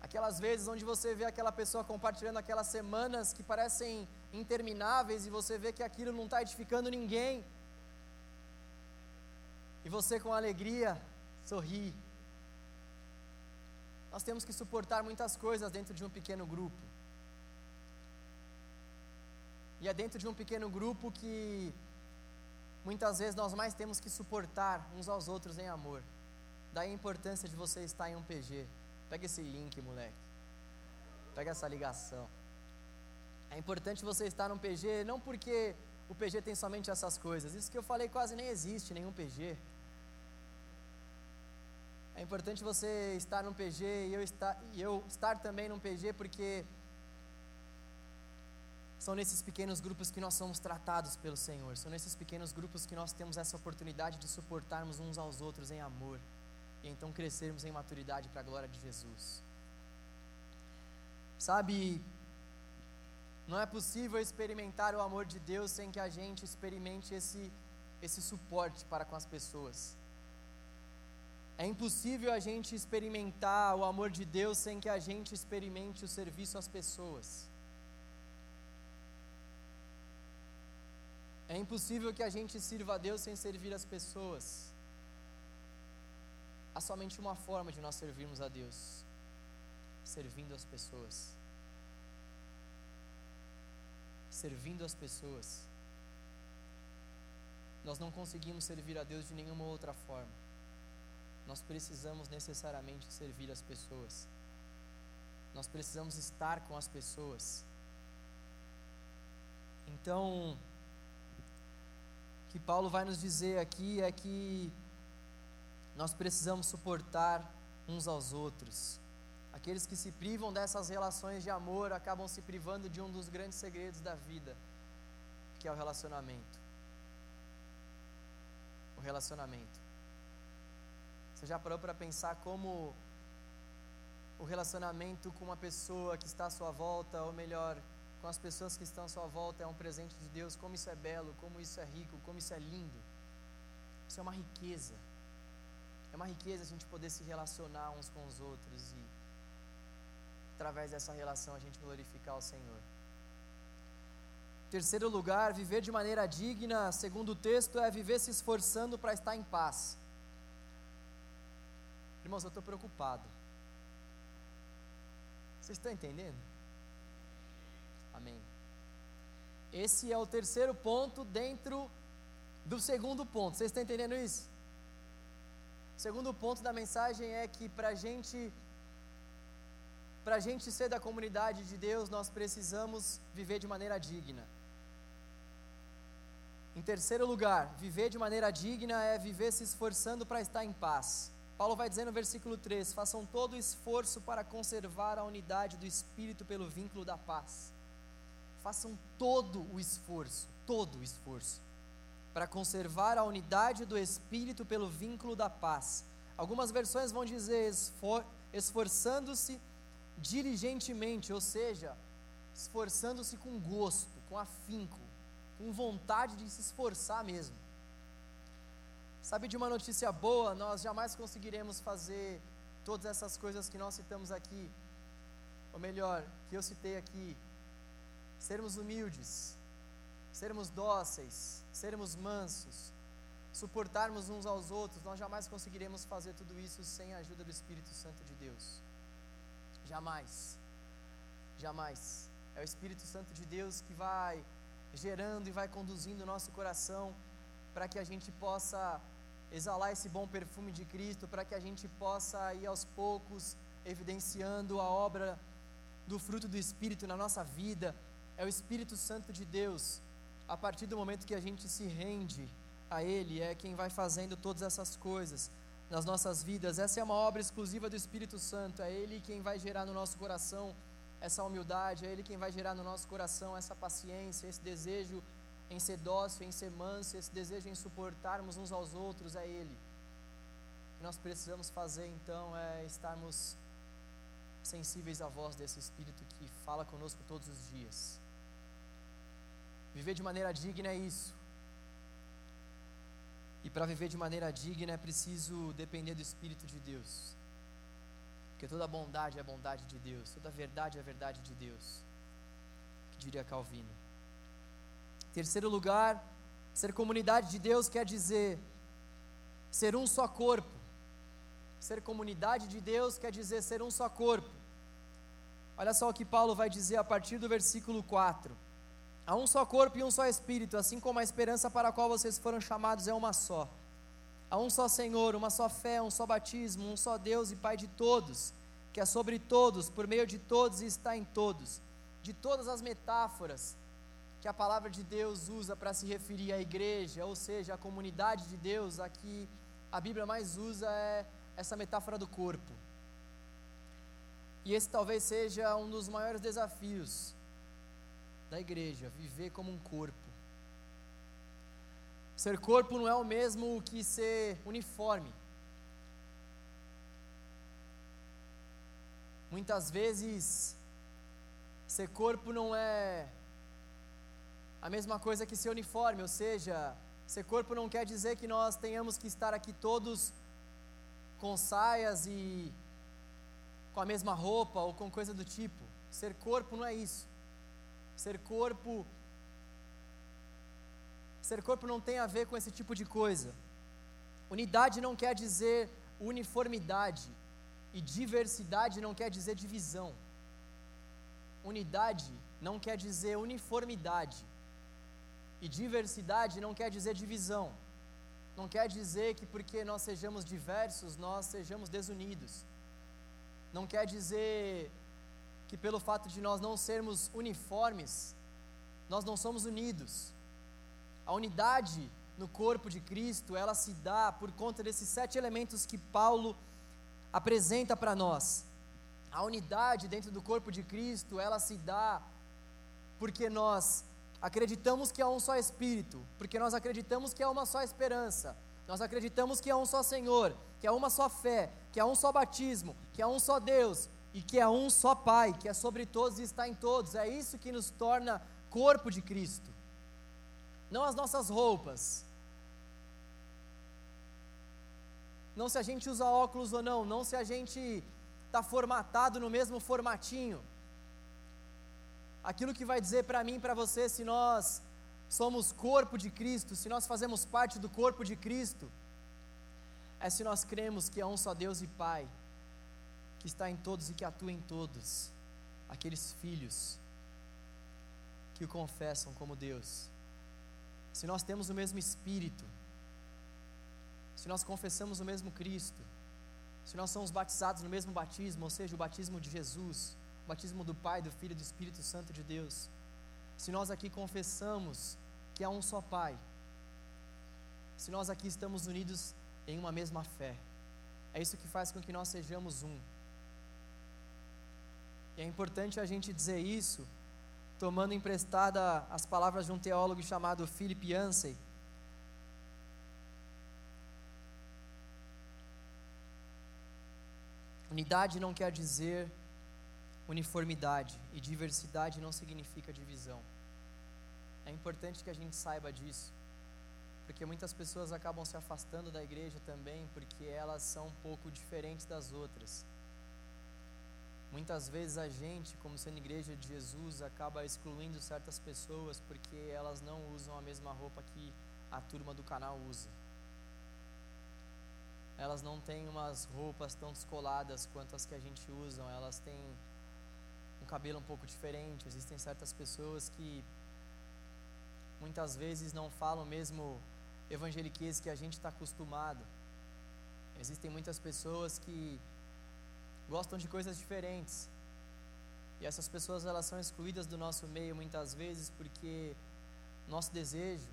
Aquelas vezes onde você vê aquela pessoa compartilhando aquelas semanas que parecem intermináveis e você vê que aquilo não está edificando ninguém. E você com alegria sorri. Nós temos que suportar muitas coisas dentro de um pequeno grupo. E é dentro de um pequeno grupo que muitas vezes nós mais temos que suportar uns aos outros em amor. Daí a importância de você estar em um PG. Pega esse link, moleque. Pega essa ligação. É importante você estar num PG, não porque o PG tem somente essas coisas. Isso que eu falei quase nem existe nenhum PG. É importante você estar num PG e eu estar, e eu estar também num PG porque são nesses pequenos grupos que nós somos tratados pelo Senhor. São nesses pequenos grupos que nós temos essa oportunidade de suportarmos uns aos outros em amor e então crescermos em maturidade para a glória de Jesus. Sabe, não é possível experimentar o amor de Deus sem que a gente experimente esse, esse suporte para com as pessoas. É impossível a gente experimentar o amor de Deus sem que a gente experimente o serviço às pessoas. É impossível que a gente sirva a Deus sem servir as pessoas há somente uma forma de nós servirmos a Deus: servindo as pessoas. Servindo as pessoas. Nós não conseguimos servir a Deus de nenhuma outra forma. Nós precisamos necessariamente servir as pessoas. Nós precisamos estar com as pessoas. Então, o que Paulo vai nos dizer aqui é que nós precisamos suportar uns aos outros. Aqueles que se privam dessas relações de amor acabam se privando de um dos grandes segredos da vida, que é o relacionamento. O relacionamento. Você já parou para pensar como o relacionamento com uma pessoa que está à sua volta, ou melhor, com as pessoas que estão à sua volta, é um presente de Deus? Como isso é belo, como isso é rico, como isso é lindo. Isso é uma riqueza. É uma riqueza a gente poder se relacionar uns com os outros e, através dessa relação, a gente glorificar o Senhor. Terceiro lugar, viver de maneira digna, segundo o texto, é viver se esforçando para estar em paz. Irmãos, eu estou preocupado. Vocês estão entendendo? Amém. Esse é o terceiro ponto dentro do segundo ponto. Vocês estão entendendo isso? O segundo ponto da mensagem é que para a gente, para a gente ser da comunidade de Deus, nós precisamos viver de maneira digna. Em terceiro lugar, viver de maneira digna é viver se esforçando para estar em paz. Paulo vai dizer no versículo 3: façam todo o esforço para conservar a unidade do espírito pelo vínculo da paz. Façam todo o esforço, todo o esforço para conservar a unidade do espírito pelo vínculo da paz. Algumas versões vão dizer esfor esforçando-se diligentemente, ou seja, esforçando-se com gosto, com afinco, com vontade de se esforçar mesmo. Sabe de uma notícia boa? Nós jamais conseguiremos fazer todas essas coisas que nós citamos aqui, ou melhor, que eu citei aqui, sermos humildes, sermos dóceis, sermos mansos, suportarmos uns aos outros, nós jamais conseguiremos fazer tudo isso sem a ajuda do Espírito Santo de Deus. Jamais. Jamais. É o Espírito Santo de Deus que vai gerando e vai conduzindo o nosso coração para que a gente possa exalar esse bom perfume de Cristo, para que a gente possa ir aos poucos evidenciando a obra do fruto do Espírito na nossa vida. É o Espírito Santo de Deus a partir do momento que a gente se rende a Ele, é quem vai fazendo todas essas coisas nas nossas vidas. Essa é uma obra exclusiva do Espírito Santo, é Ele quem vai gerar no nosso coração essa humildade, é Ele quem vai gerar no nosso coração essa paciência, esse desejo em ser dócil, em ser manso, esse desejo em suportarmos uns aos outros, é Ele. O que nós precisamos fazer então é estarmos sensíveis à voz desse Espírito que fala conosco todos os dias. Viver de maneira digna é isso. E para viver de maneira digna é preciso depender do Espírito de Deus. Porque toda bondade é bondade de Deus, toda verdade é verdade de Deus. Que diria Calvino. Terceiro lugar, ser comunidade de Deus quer dizer ser um só corpo. Ser comunidade de Deus quer dizer ser um só corpo. Olha só o que Paulo vai dizer a partir do versículo 4. Há um só corpo e um só espírito, assim como a esperança para a qual vocês foram chamados é uma só. Há um só Senhor, uma só fé, um só batismo, um só Deus e Pai de todos, que é sobre todos, por meio de todos e está em todos. De todas as metáforas que a palavra de Deus usa para se referir à igreja, ou seja, à comunidade de Deus, aqui a Bíblia mais usa é essa metáfora do corpo. E esse talvez seja um dos maiores desafios da igreja, viver como um corpo. Ser corpo não é o mesmo que ser uniforme. Muitas vezes, ser corpo não é a mesma coisa que ser uniforme, ou seja, ser corpo não quer dizer que nós tenhamos que estar aqui todos com saias e com a mesma roupa ou com coisa do tipo. Ser corpo não é isso. Ser corpo. Ser corpo não tem a ver com esse tipo de coisa. Unidade não quer dizer uniformidade. E diversidade não quer dizer divisão. Unidade não quer dizer uniformidade. E diversidade não quer dizer divisão. Não quer dizer que porque nós sejamos diversos, nós sejamos desunidos. Não quer dizer que pelo fato de nós não sermos uniformes, nós não somos unidos. A unidade no corpo de Cristo, ela se dá por conta desses sete elementos que Paulo apresenta para nós. A unidade dentro do corpo de Cristo, ela se dá porque nós acreditamos que há um só Espírito, porque nós acreditamos que há uma só esperança, nós acreditamos que há um só Senhor, que há uma só fé, que há um só batismo, que há um só Deus, e que é um só Pai, que é sobre todos e está em todos. É isso que nos torna corpo de Cristo. Não as nossas roupas. Não se a gente usa óculos ou não, não se a gente está formatado no mesmo formatinho. Aquilo que vai dizer para mim e para você se nós somos corpo de Cristo, se nós fazemos parte do corpo de Cristo, é se nós cremos que é um só Deus e Pai que está em todos e que atua em todos, aqueles filhos que o confessam como Deus. Se nós temos o mesmo Espírito, se nós confessamos o mesmo Cristo, se nós somos batizados no mesmo batismo, ou seja, o batismo de Jesus, o batismo do Pai, do Filho e do Espírito Santo de Deus, se nós aqui confessamos que há um só Pai, se nós aqui estamos unidos em uma mesma fé, é isso que faz com que nós sejamos um. E é importante a gente dizer isso, tomando emprestada as palavras de um teólogo chamado Philip Yancey. Unidade não quer dizer uniformidade, e diversidade não significa divisão. É importante que a gente saiba disso, porque muitas pessoas acabam se afastando da igreja também porque elas são um pouco diferentes das outras. Muitas vezes a gente, como sendo igreja de Jesus, acaba excluindo certas pessoas porque elas não usam a mesma roupa que a turma do canal usa. Elas não têm umas roupas tão descoladas quanto as que a gente usa, elas têm um cabelo um pouco diferente. Existem certas pessoas que muitas vezes não falam mesmo evangeliquez que a gente está acostumado. Existem muitas pessoas que gostam de coisas diferentes. E essas pessoas elas são excluídas do nosso meio muitas vezes porque nosso desejo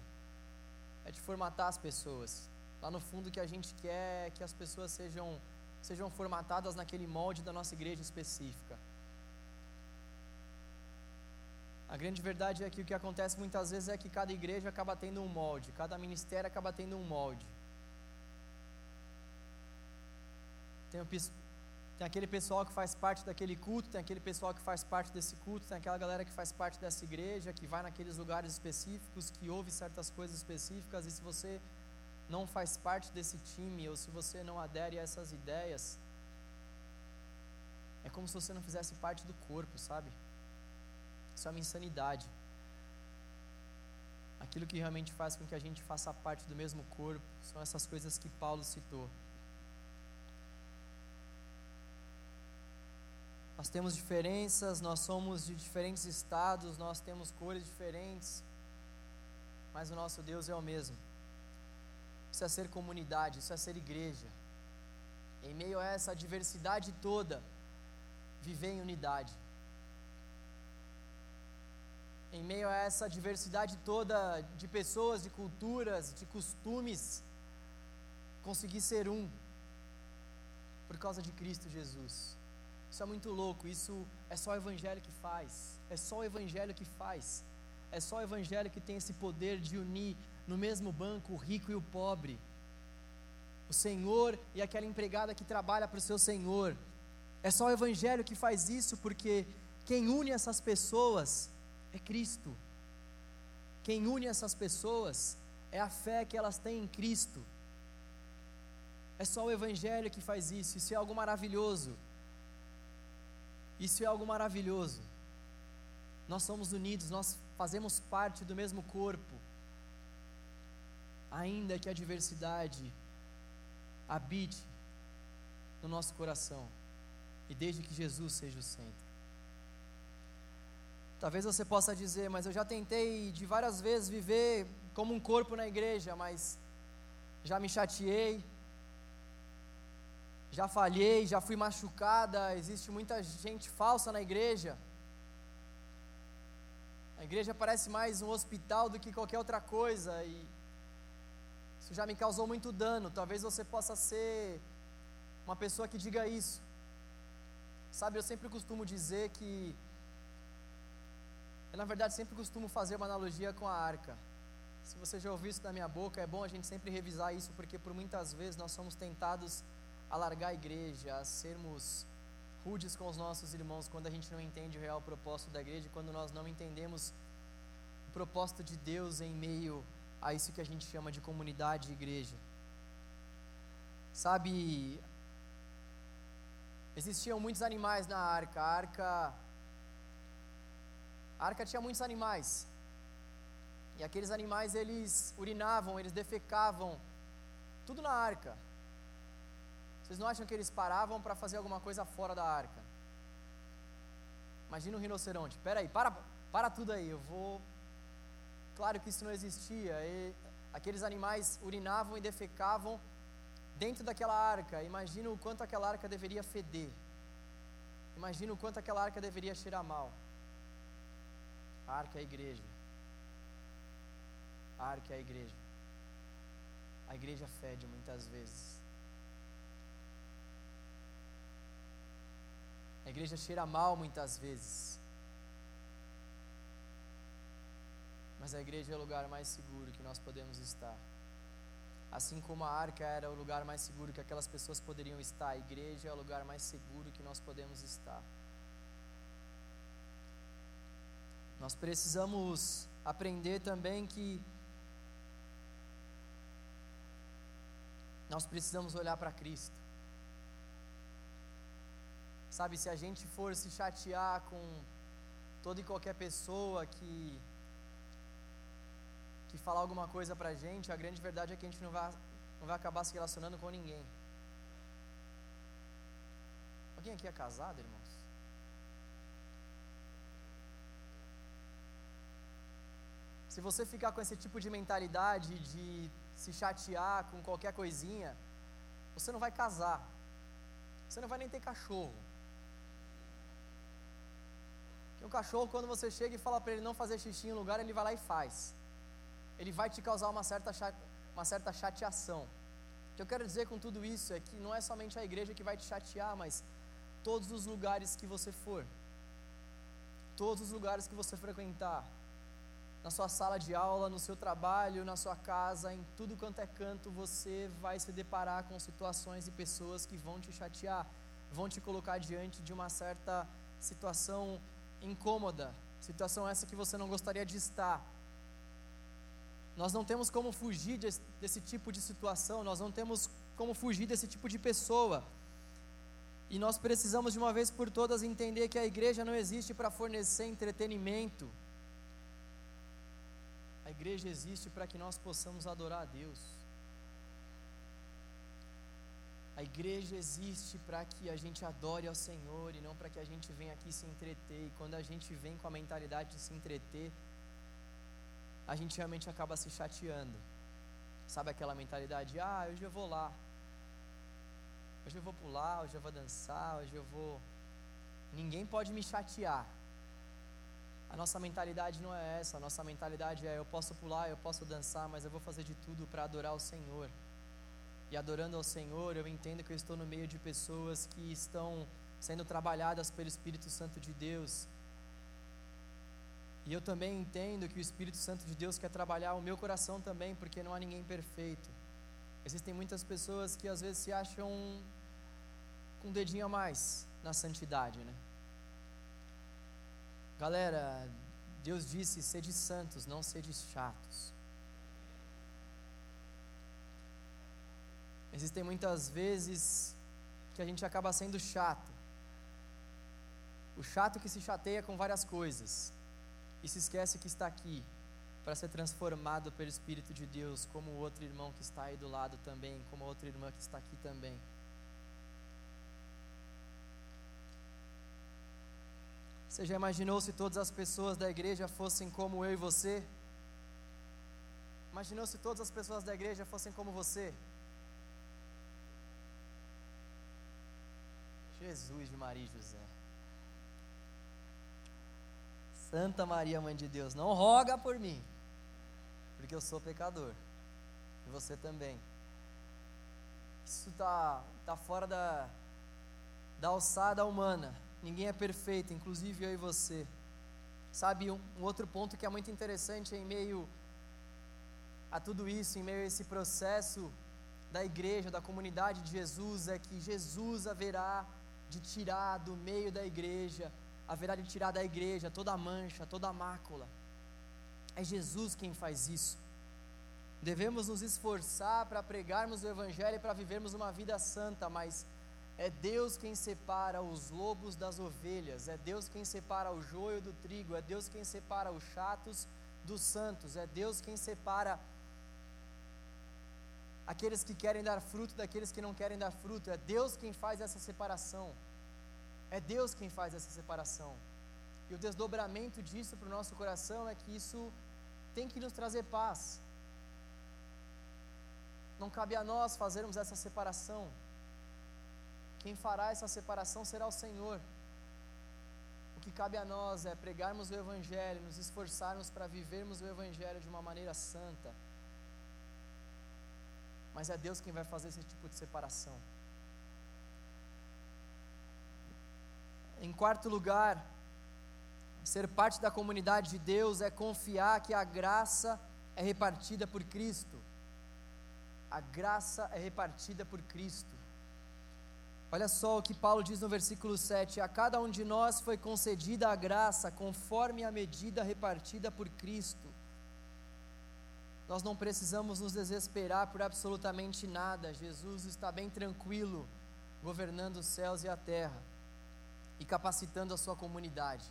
é de formatar as pessoas. Lá no fundo que a gente quer é que as pessoas sejam sejam formatadas naquele molde da nossa igreja específica. A grande verdade é que o que acontece muitas vezes é que cada igreja acaba tendo um molde, cada ministério acaba tendo um molde. Tem o Tem aquele pessoal que faz parte daquele culto, tem aquele pessoal que faz parte desse culto, tem aquela galera que faz parte dessa igreja, que vai naqueles lugares específicos, que ouve certas coisas específicas, e se você não faz parte desse time, ou se você não adere a essas ideias, é como se você não fizesse parte do corpo, sabe? Isso é uma insanidade. Aquilo que realmente faz com que a gente faça parte do mesmo corpo são essas coisas que Paulo citou. Nós temos diferenças, nós somos de diferentes estados, nós temos cores diferentes, mas o nosso Deus é o mesmo. Isso é ser comunidade, isso é ser igreja. Em meio a essa diversidade toda, viver em unidade. Em meio a essa diversidade toda de pessoas, de culturas, de costumes, conseguir ser um por causa de Cristo Jesus. Isso é muito louco, isso é só o Evangelho que faz. É só o Evangelho que faz. É só o Evangelho que tem esse poder de unir no mesmo banco o rico e o pobre. O Senhor e aquela empregada que trabalha para o seu Senhor. É só o Evangelho que faz isso, porque quem une essas pessoas é Cristo. Quem une essas pessoas é a fé que elas têm em Cristo. É só o Evangelho que faz isso. Isso é algo maravilhoso. Isso é algo maravilhoso. Nós somos unidos, nós fazemos parte do mesmo corpo. Ainda que a diversidade habite no nosso coração. E desde que Jesus seja o centro. Talvez você possa dizer, mas eu já tentei de várias vezes viver como um corpo na igreja, mas já me chateei, já falhei, já fui machucada, existe muita gente falsa na igreja. A igreja parece mais um hospital do que qualquer outra coisa e isso já me causou muito dano. Talvez você possa ser uma pessoa que diga isso. Sabe, eu sempre costumo dizer que eu, na verdade, sempre costumo fazer uma analogia com a arca. Se você já ouviu isso da minha boca, é bom a gente sempre revisar isso, porque por muitas vezes nós somos tentados a largar a igreja, a sermos rudes com os nossos irmãos quando a gente não entende o real propósito da igreja, quando nós não entendemos o propósito de Deus em meio a isso que a gente chama de comunidade e igreja. Sabe, existiam muitos animais na arca, a arca a arca tinha muitos animais. E aqueles animais eles urinavam, eles defecavam, tudo na arca. Vocês não acham que eles paravam para fazer alguma coisa fora da arca? Imagina um rinoceronte. Espera aí, para, para tudo aí. Eu vou. Claro que isso não existia. E aqueles animais urinavam e defecavam dentro daquela arca. Imagina o quanto aquela arca deveria feder. Imagina o quanto aquela arca deveria cheirar mal. A arca é a igreja. A arca é a igreja. A igreja fede muitas vezes. A igreja cheira mal muitas vezes. Mas a igreja é o lugar mais seguro que nós podemos estar. Assim como a arca era o lugar mais seguro que aquelas pessoas poderiam estar, a igreja é o lugar mais seguro que nós podemos estar. Nós precisamos aprender também que nós precisamos olhar para Cristo. Sabe, se a gente for se chatear com toda e qualquer pessoa que que falar alguma coisa pra gente, a grande verdade é que a gente não vai, não vai acabar se relacionando com ninguém. Alguém aqui é casado, irmãos? Se você ficar com esse tipo de mentalidade de se chatear com qualquer coisinha, você não vai casar. Você não vai nem ter cachorro. Porque um cachorro, quando você chega e fala para ele não fazer xixi em lugar, ele vai lá e faz. Ele vai te causar uma certa, uma certa chateação. O que eu quero dizer com tudo isso é que não é somente a igreja que vai te chatear, mas todos os lugares que você for, todos os lugares que você frequentar, na sua sala de aula, no seu trabalho, na sua casa, em tudo quanto é canto, você vai se deparar com situações e pessoas que vão te chatear. vão te colocar diante de uma certa situação incômoda, situação essa que você não gostaria de estar. Nós não temos como fugir desse, desse tipo de situação, nós não temos como fugir desse tipo de pessoa. E nós precisamos de uma vez por todas entender que a igreja não existe para fornecer entretenimento. A igreja existe para que nós possamos adorar a Deus. A igreja existe para que a gente adore ao Senhor e não para que a gente venha aqui se entreter. E quando a gente vem com a mentalidade de se entreter, a gente realmente acaba se chateando. Sabe aquela mentalidade? Ah, hoje eu vou lá. Hoje eu vou pular, hoje eu vou dançar, hoje eu vou. Ninguém pode me chatear. A nossa mentalidade não é essa. A nossa mentalidade é: eu posso pular, eu posso dançar, mas eu vou fazer de tudo para adorar o Senhor. E adorando ao Senhor, eu entendo que eu estou no meio de pessoas que estão sendo trabalhadas pelo Espírito Santo de Deus. E eu também entendo que o Espírito Santo de Deus quer trabalhar o meu coração também, porque não há ninguém perfeito. Existem muitas pessoas que às vezes se acham com um dedinho a mais na santidade, né? Galera, Deus disse: sede santos, não sede chatos. Existem muitas vezes que a gente acaba sendo chato. O chato que se chateia com várias coisas e se esquece que está aqui para ser transformado pelo Espírito de Deus, como o outro irmão que está aí do lado também, como a outra irmã que está aqui também. Você já imaginou se todas as pessoas da igreja fossem como eu e você? Imaginou se todas as pessoas da igreja fossem como você? Jesus de Maria e José. Santa Maria, Mãe de Deus, não roga por mim, porque eu sou pecador, e você também. Isso está tá fora da, da alçada humana. Ninguém é perfeito, inclusive eu e você. Sabe, um, um outro ponto que é muito interessante em meio a tudo isso, em meio a esse processo da igreja, da comunidade de Jesus, é que Jesus haverá de tirar do meio da igreja, haverá de tirar da igreja toda mancha, toda mácula. É Jesus quem faz isso. Devemos nos esforçar para pregarmos o Evangelho e para vivermos uma vida santa, mas é Deus quem separa os lobos das ovelhas, é Deus quem separa o joio do trigo, é Deus quem separa os chatos dos santos, é Deus quem separa aqueles que querem dar fruto daqueles que não querem dar fruto, é Deus quem faz essa separação. É Deus quem faz essa separação. E o desdobramento disso para o nosso coração é que isso tem que nos trazer paz. Não cabe a nós fazermos essa separação. Quem fará essa separação será o Senhor. O que cabe a nós é pregarmos o Evangelho, nos esforçarmos para vivermos o Evangelho de uma maneira santa. Mas é Deus quem vai fazer esse tipo de separação. Em quarto lugar, ser parte da comunidade de Deus é confiar que a graça é repartida por Cristo. A graça é repartida por Cristo. Olha só o que Paulo diz no versículo 7: A cada um de nós foi concedida a graça conforme a medida repartida por Cristo. Nós não precisamos nos desesperar por absolutamente nada. Jesus está bem tranquilo, governando os céus e a terra e capacitando a sua comunidade.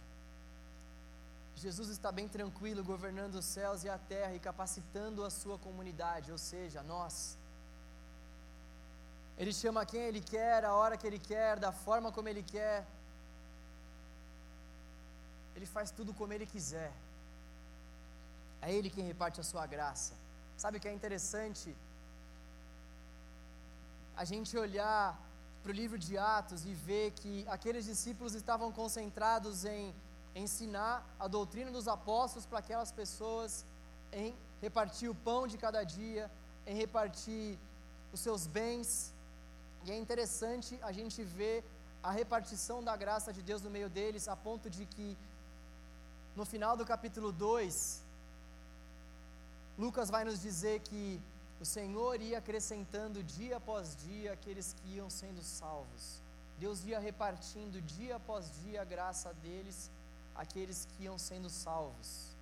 Jesus está bem tranquilo, governando os céus e a terra e capacitando a sua comunidade, ou seja, nós. Ele chama quem Ele quer, a hora que Ele quer, da forma como Ele quer. Ele faz tudo como Ele quiser. É Ele quem reparte a sua graça. Sabe o que é interessante? A gente olhar para o livro de Atos e ver que aqueles discípulos estavam concentrados em ensinar a doutrina dos apóstolos para aquelas pessoas, em repartir o pão de cada dia, em repartir os seus bens, e é interessante a gente ver a repartição da graça de Deus no meio deles, a ponto de que no final do capítulo 2, Lucas vai nos dizer que o Senhor ia acrescentando dia após dia aqueles que iam sendo salvos. Deus ia repartindo dia após dia a graça deles, aqueles que iam sendo salvos.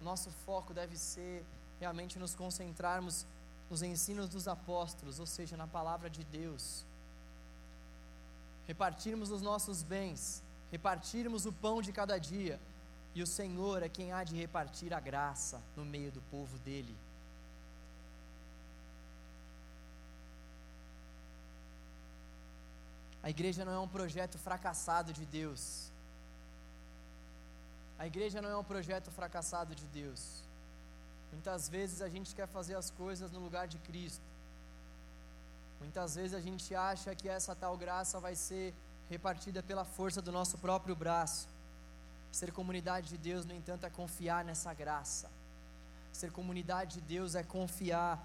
Nosso foco deve ser realmente nos concentrarmos nos ensinos dos apóstolos, ou seja, na palavra de Deus. Repartirmos os nossos bens, repartirmos o pão de cada dia, e o Senhor é quem há de repartir a graça no meio do povo dele. A igreja não é um projeto fracassado de Deus. A igreja não é um projeto fracassado de Deus. Muitas vezes a gente quer fazer as coisas no lugar de Cristo. Muitas vezes a gente acha que essa tal graça vai ser repartida pela força do nosso próprio braço. Ser comunidade de Deus, no entanto, é confiar nessa graça. Ser comunidade de Deus é confiar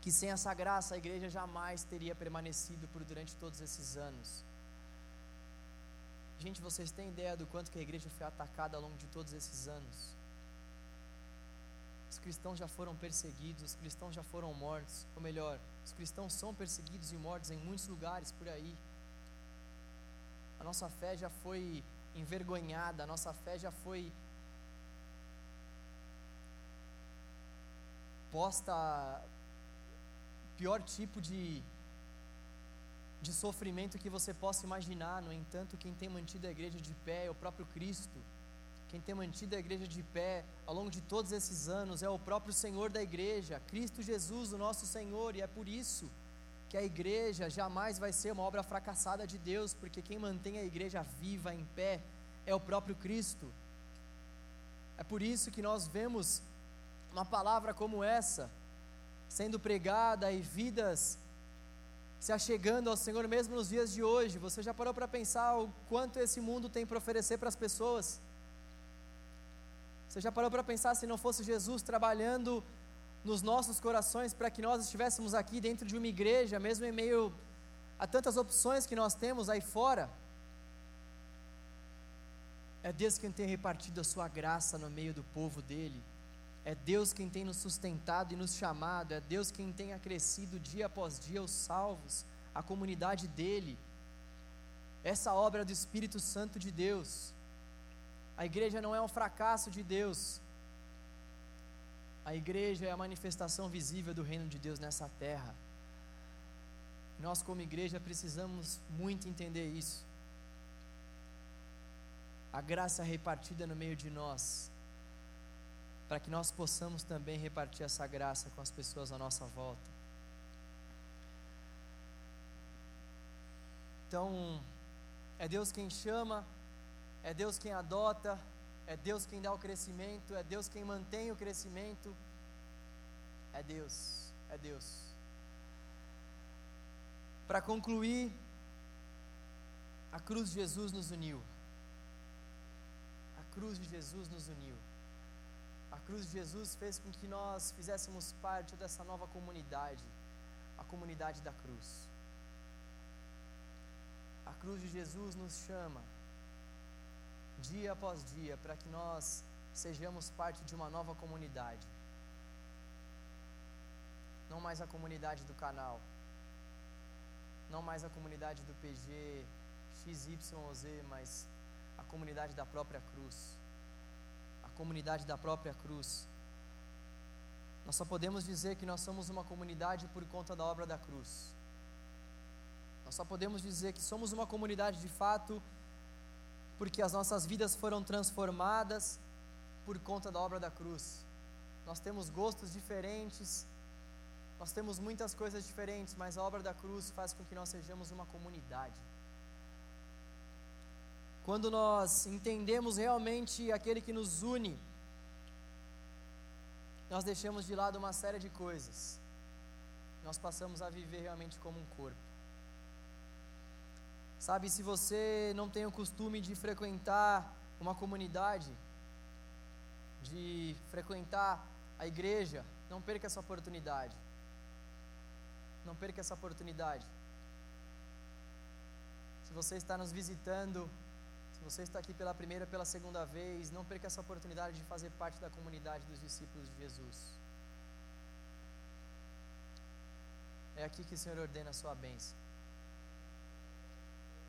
que sem essa graça a igreja jamais teria permanecido por durante todos esses anos. Gente, vocês têm ideia do quanto que a igreja foi atacada ao longo de todos esses anos? Os cristãos já foram perseguidos, os cristãos já foram mortos, ou melhor, os cristãos são perseguidos e mortos em muitos lugares por aí. A nossa fé já foi envergonhada, a nossa fé já foi posta pior tipo de, de sofrimento que você possa imaginar. No entanto, quem tem mantido a igreja de pé é o próprio Cristo. Quem tem mantido a igreja de pé ao longo de todos esses anos é o próprio Senhor da igreja, Cristo Jesus, o nosso Senhor, e é por isso que a igreja jamais vai ser uma obra fracassada de Deus, porque quem mantém a igreja viva, em pé, é o próprio Cristo. É por isso que nós vemos uma palavra como essa sendo pregada e vidas se achegando ao Senhor mesmo nos dias de hoje. Você já parou para pensar o quanto esse mundo tem para oferecer para as pessoas? Você já parou para pensar se não fosse Jesus trabalhando nos nossos corações para que nós estivéssemos aqui dentro de uma igreja, mesmo em meio a tantas opções que nós temos aí fora? É Deus quem tem repartido a sua graça no meio do povo dele. É Deus quem tem nos sustentado e nos chamado, é Deus quem tem acrescido dia após dia os salvos, a comunidade dele. Essa obra do Espírito Santo de Deus. A igreja não é um fracasso de Deus. A igreja é a manifestação visível do reino de Deus nessa terra. Nós, como igreja, precisamos muito entender isso. A graça repartida no meio de nós para que nós possamos também repartir essa graça com as pessoas à nossa volta. Então, é Deus quem chama, é Deus quem adota, é Deus quem dá o crescimento, é Deus quem mantém o crescimento. É Deus, é Deus. Para concluir, a cruz de Jesus nos uniu. A cruz de Jesus nos uniu. A cruz de Jesus fez com que nós fizéssemos parte dessa nova comunidade, a comunidade da cruz. A cruz de Jesus nos chama, dia após dia, para que nós sejamos parte de uma nova comunidade. Não mais a comunidade do canal, não mais a comunidade do PG XYZ, mas a comunidade da própria cruz comunidade da própria cruz. Nós só podemos dizer que nós somos uma comunidade por conta da obra da cruz. Nós só podemos dizer que somos uma comunidade de fato porque as nossas vidas foram transformadas por conta da obra da cruz. Nós temos gostos diferentes, nós temos muitas coisas diferentes, mas a obra da cruz faz com que nós sejamos uma comunidade. Quando nós entendemos realmente aquele que nos une, nós deixamos de lado uma série de coisas. Nós passamos a viver realmente como um corpo. Sabe, se você não tem o costume de frequentar uma comunidade, de frequentar a igreja, não perca essa oportunidade. Não perca essa oportunidade. Se você está nos visitando, você está aqui pela primeira, pela segunda vez, não perca essa oportunidade de fazer parte da comunidade dos discípulos de Jesus. É aqui que o Senhor ordena a sua bênção.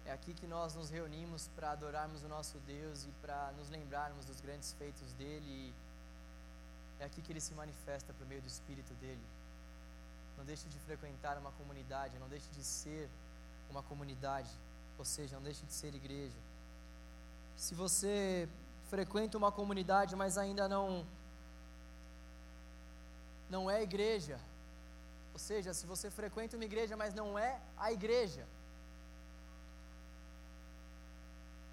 É aqui que nós nos reunimos para adorarmos o nosso Deus e para nos lembrarmos dos grandes feitos dele. É aqui que ele se manifesta por meio do Espírito dele. Não deixe de frequentar uma comunidade, não deixe de ser uma comunidade, ou seja, não deixe de ser igreja. Se você frequenta uma comunidade, mas ainda não não é igreja, ou seja, se você frequenta uma igreja, mas não é a igreja,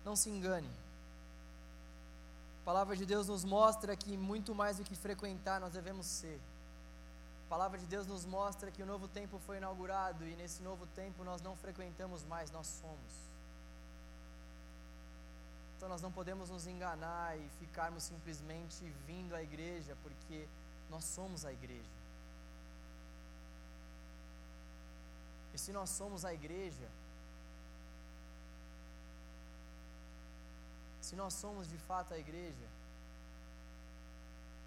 não se engane. A palavra de Deus nos mostra que muito mais do que frequentar, nós devemos ser. A palavra de Deus nos mostra que o novo tempo foi inaugurado e nesse novo tempo nós não frequentamos mais, nós somos. Então nós não podemos nos enganar e ficarmos simplesmente vindo à igreja, porque nós somos a igreja. E se nós somos a igreja, se nós somos de fato a igreja,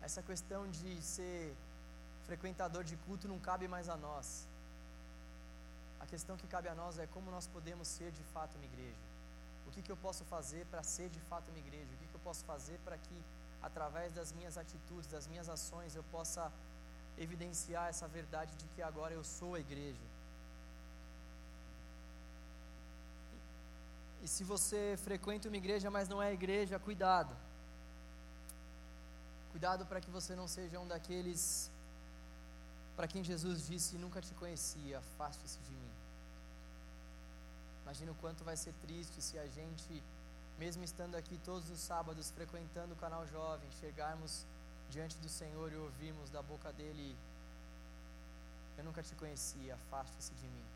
essa questão de ser frequentador de culto não cabe mais a nós. A questão que cabe a nós é como nós podemos ser de fato uma igreja. O que, que eu posso fazer para ser de fato uma igreja? O que, que eu posso fazer para que, através das minhas atitudes, das minhas ações, eu possa evidenciar essa verdade de que agora eu sou a igreja? E se você frequenta uma igreja, mas não é igreja, cuidado. Cuidado para que você não seja um daqueles para quem Jesus disse: Nunca te conhecia, afaste-se de mim. Imagina o quanto vai ser triste se a gente, mesmo estando aqui todos os sábados frequentando o canal Jovem, chegarmos diante do Senhor e ouvirmos da boca dele: Eu nunca te conhecia, afaste-se de mim.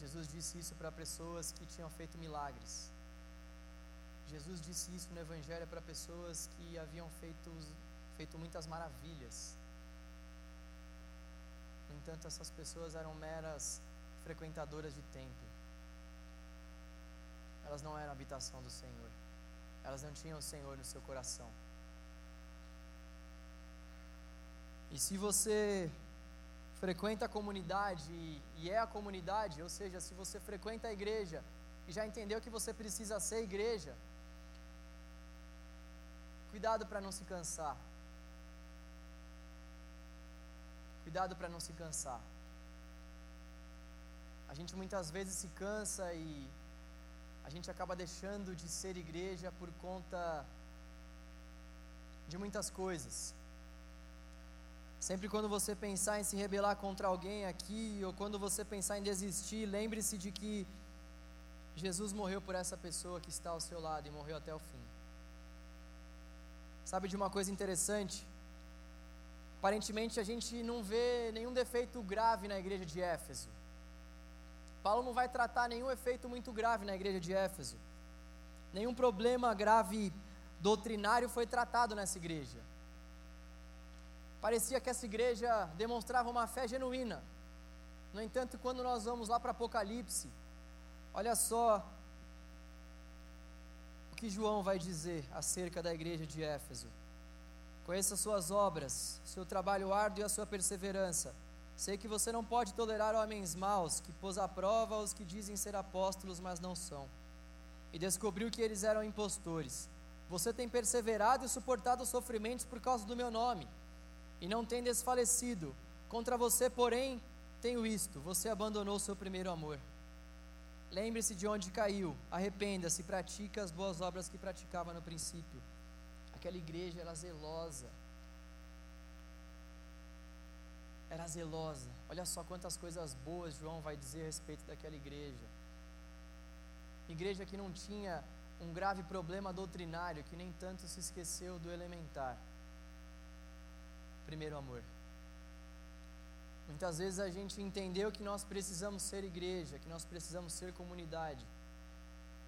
Jesus disse isso para pessoas que tinham feito milagres. Jesus disse isso no Evangelho para pessoas que haviam feito, feito muitas maravilhas. No entanto, essas pessoas eram meras frequentadoras de templo. Elas não eram habitação do Senhor. Elas não tinham o Senhor no seu coração. E se você frequenta a comunidade e é a comunidade, ou seja, se você frequenta a igreja e já entendeu que você precisa ser igreja, cuidado para não se cansar. Cuidado para não se cansar. A gente muitas vezes se cansa e a gente acaba deixando de ser igreja por conta de muitas coisas. Sempre quando você pensar em se rebelar contra alguém aqui, ou quando você pensar em desistir, lembre-se de que Jesus morreu por essa pessoa que está ao seu lado e morreu até o fim. Sabe de uma coisa interessante? Aparentemente a gente não vê nenhum defeito grave na igreja de Éfeso. Paulo não vai tratar nenhum efeito muito grave na igreja de Éfeso. Nenhum problema grave doutrinário foi tratado nessa igreja. Parecia que essa igreja demonstrava uma fé genuína. No entanto, quando nós vamos lá para Apocalipse, olha só o que João vai dizer acerca da igreja de Éfeso. Conheça suas obras, seu trabalho árduo e a sua perseverança. Sei que você não pode tolerar homens maus, que pôs à prova os que dizem ser apóstolos, mas não são. E descobriu que eles eram impostores. Você tem perseverado e suportado os sofrimentos por causa do meu nome e não tem desfalecido. Contra você, porém, tenho isto: você abandonou seu primeiro amor. Lembre-se de onde caiu, arrependa-se, pratique as boas obras que praticava no princípio. Aquela igreja era zelosa. Era zelosa. Olha só quantas coisas boas João vai dizer a respeito daquela igreja. Igreja que não tinha um grave problema doutrinário, que nem tanto se esqueceu do elementar primeiro amor. Muitas vezes a gente entendeu que nós precisamos ser igreja, que nós precisamos ser comunidade,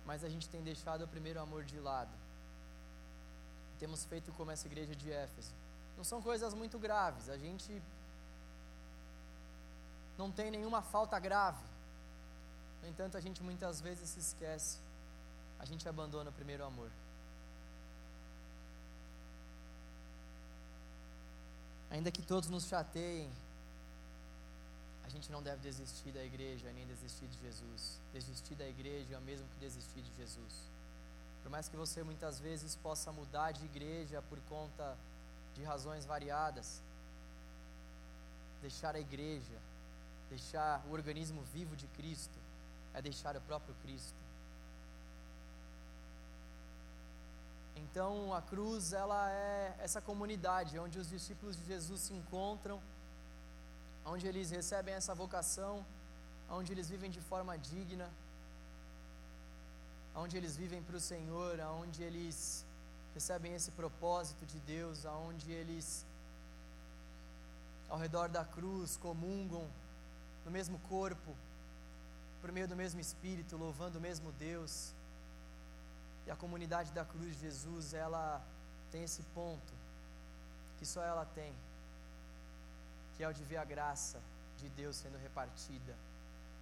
mas a gente tem deixado o primeiro amor de lado. Temos feito como essa igreja de Éfeso. Não são coisas muito graves, a gente não tem nenhuma falta grave. No entanto, a gente muitas vezes se esquece, a gente abandona o primeiro amor. Ainda que todos nos chateiem, a gente não deve desistir da igreja nem desistir de Jesus. Desistir da igreja é o mesmo que desistir de Jesus. Por mais que você muitas vezes possa mudar de igreja por conta de razões variadas, deixar a igreja, deixar o organismo vivo de Cristo, é deixar o próprio Cristo. Então a cruz ela é essa comunidade onde os discípulos de Jesus se encontram, onde eles recebem essa vocação, onde eles vivem de forma digna, onde eles vivem para o Senhor, onde eles recebem esse propósito de Deus, onde eles ao redor da cruz comungam no mesmo corpo, por meio do mesmo Espírito, louvando o mesmo Deus. E a comunidade da cruz de Jesus, ela tem esse ponto que só ela tem, que é o de ver a graça de Deus sendo repartida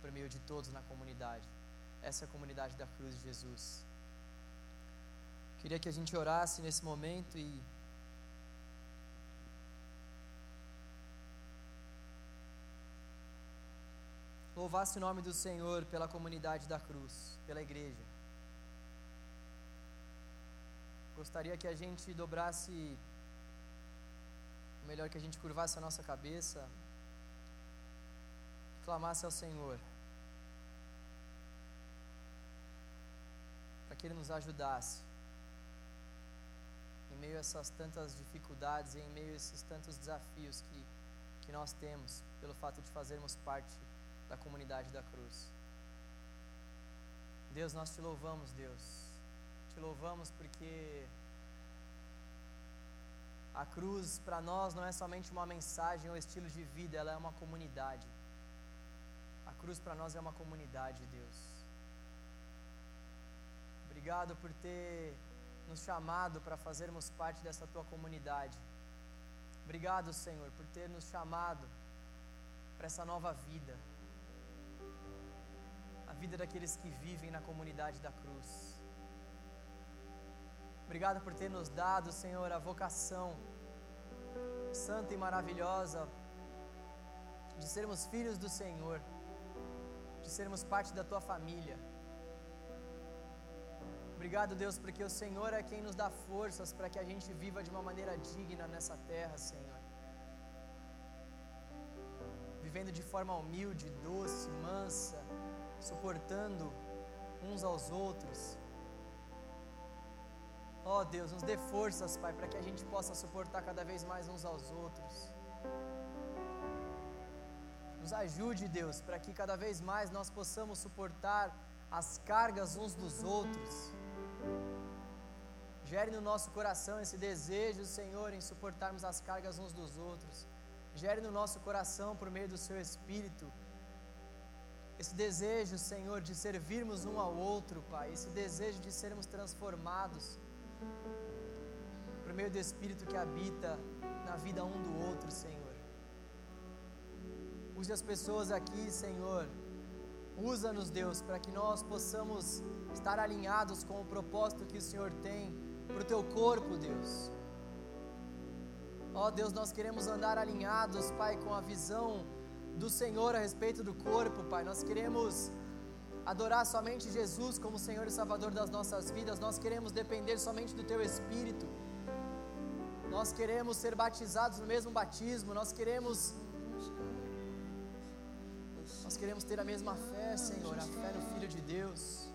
por meio de todos na comunidade. Essa é a comunidade da cruz de Jesus. Queria que a gente orasse nesse momento e louvasse o nome do Senhor pela comunidade da cruz, pela igreja. Gostaria que a gente dobrasse, melhor que a gente curvasse a nossa cabeça, clamasse ao Senhor, para que Ele nos ajudasse em meio a essas tantas dificuldades, em meio a esses tantos desafios que, que nós temos, pelo fato de fazermos parte da comunidade da cruz. Deus, nós te louvamos, Deus. Te louvamos porque a cruz para nós não é somente uma mensagem ou estilo de vida, ela é uma comunidade. A cruz para nós é uma comunidade, Deus. Obrigado por ter nos chamado para fazermos parte dessa tua comunidade. Obrigado, Senhor, por ter nos chamado para essa nova vida a vida daqueles que vivem na comunidade da cruz. Obrigado por ter nos dado, Senhor, a vocação santa e maravilhosa de sermos filhos do Senhor, de sermos parte da tua família. Obrigado, Deus, porque o Senhor é quem nos dá forças para que a gente viva de uma maneira digna nessa terra, Senhor. Vivendo de forma humilde, doce, mansa, suportando uns aos outros. Ó oh, Deus, nos dê forças, Pai, para que a gente possa suportar cada vez mais uns aos outros. Nos ajude, Deus, para que cada vez mais nós possamos suportar as cargas uns dos outros. Gere no nosso coração esse desejo, Senhor, em suportarmos as cargas uns dos outros. Gere no nosso coração, por meio do Seu Espírito, esse desejo, Senhor, de servirmos um ao outro, Pai, esse desejo de sermos transformados por meio do Espírito que habita na vida um do outro, Senhor. Use as pessoas aqui, Senhor. Usa-nos, Deus, para que nós possamos estar alinhados com o propósito que o Senhor tem para o teu corpo, Deus. Ó oh, Deus, nós queremos andar alinhados, Pai, com a visão do Senhor a respeito do corpo, Pai. Nós queremos adorar somente Jesus como Senhor e Salvador das nossas vidas. Nós queremos depender somente do Teu Espírito. Nós queremos ser batizados no mesmo batismo. Nós queremos nós queremos ter a mesma fé, Senhor, a fé no Filho de Deus.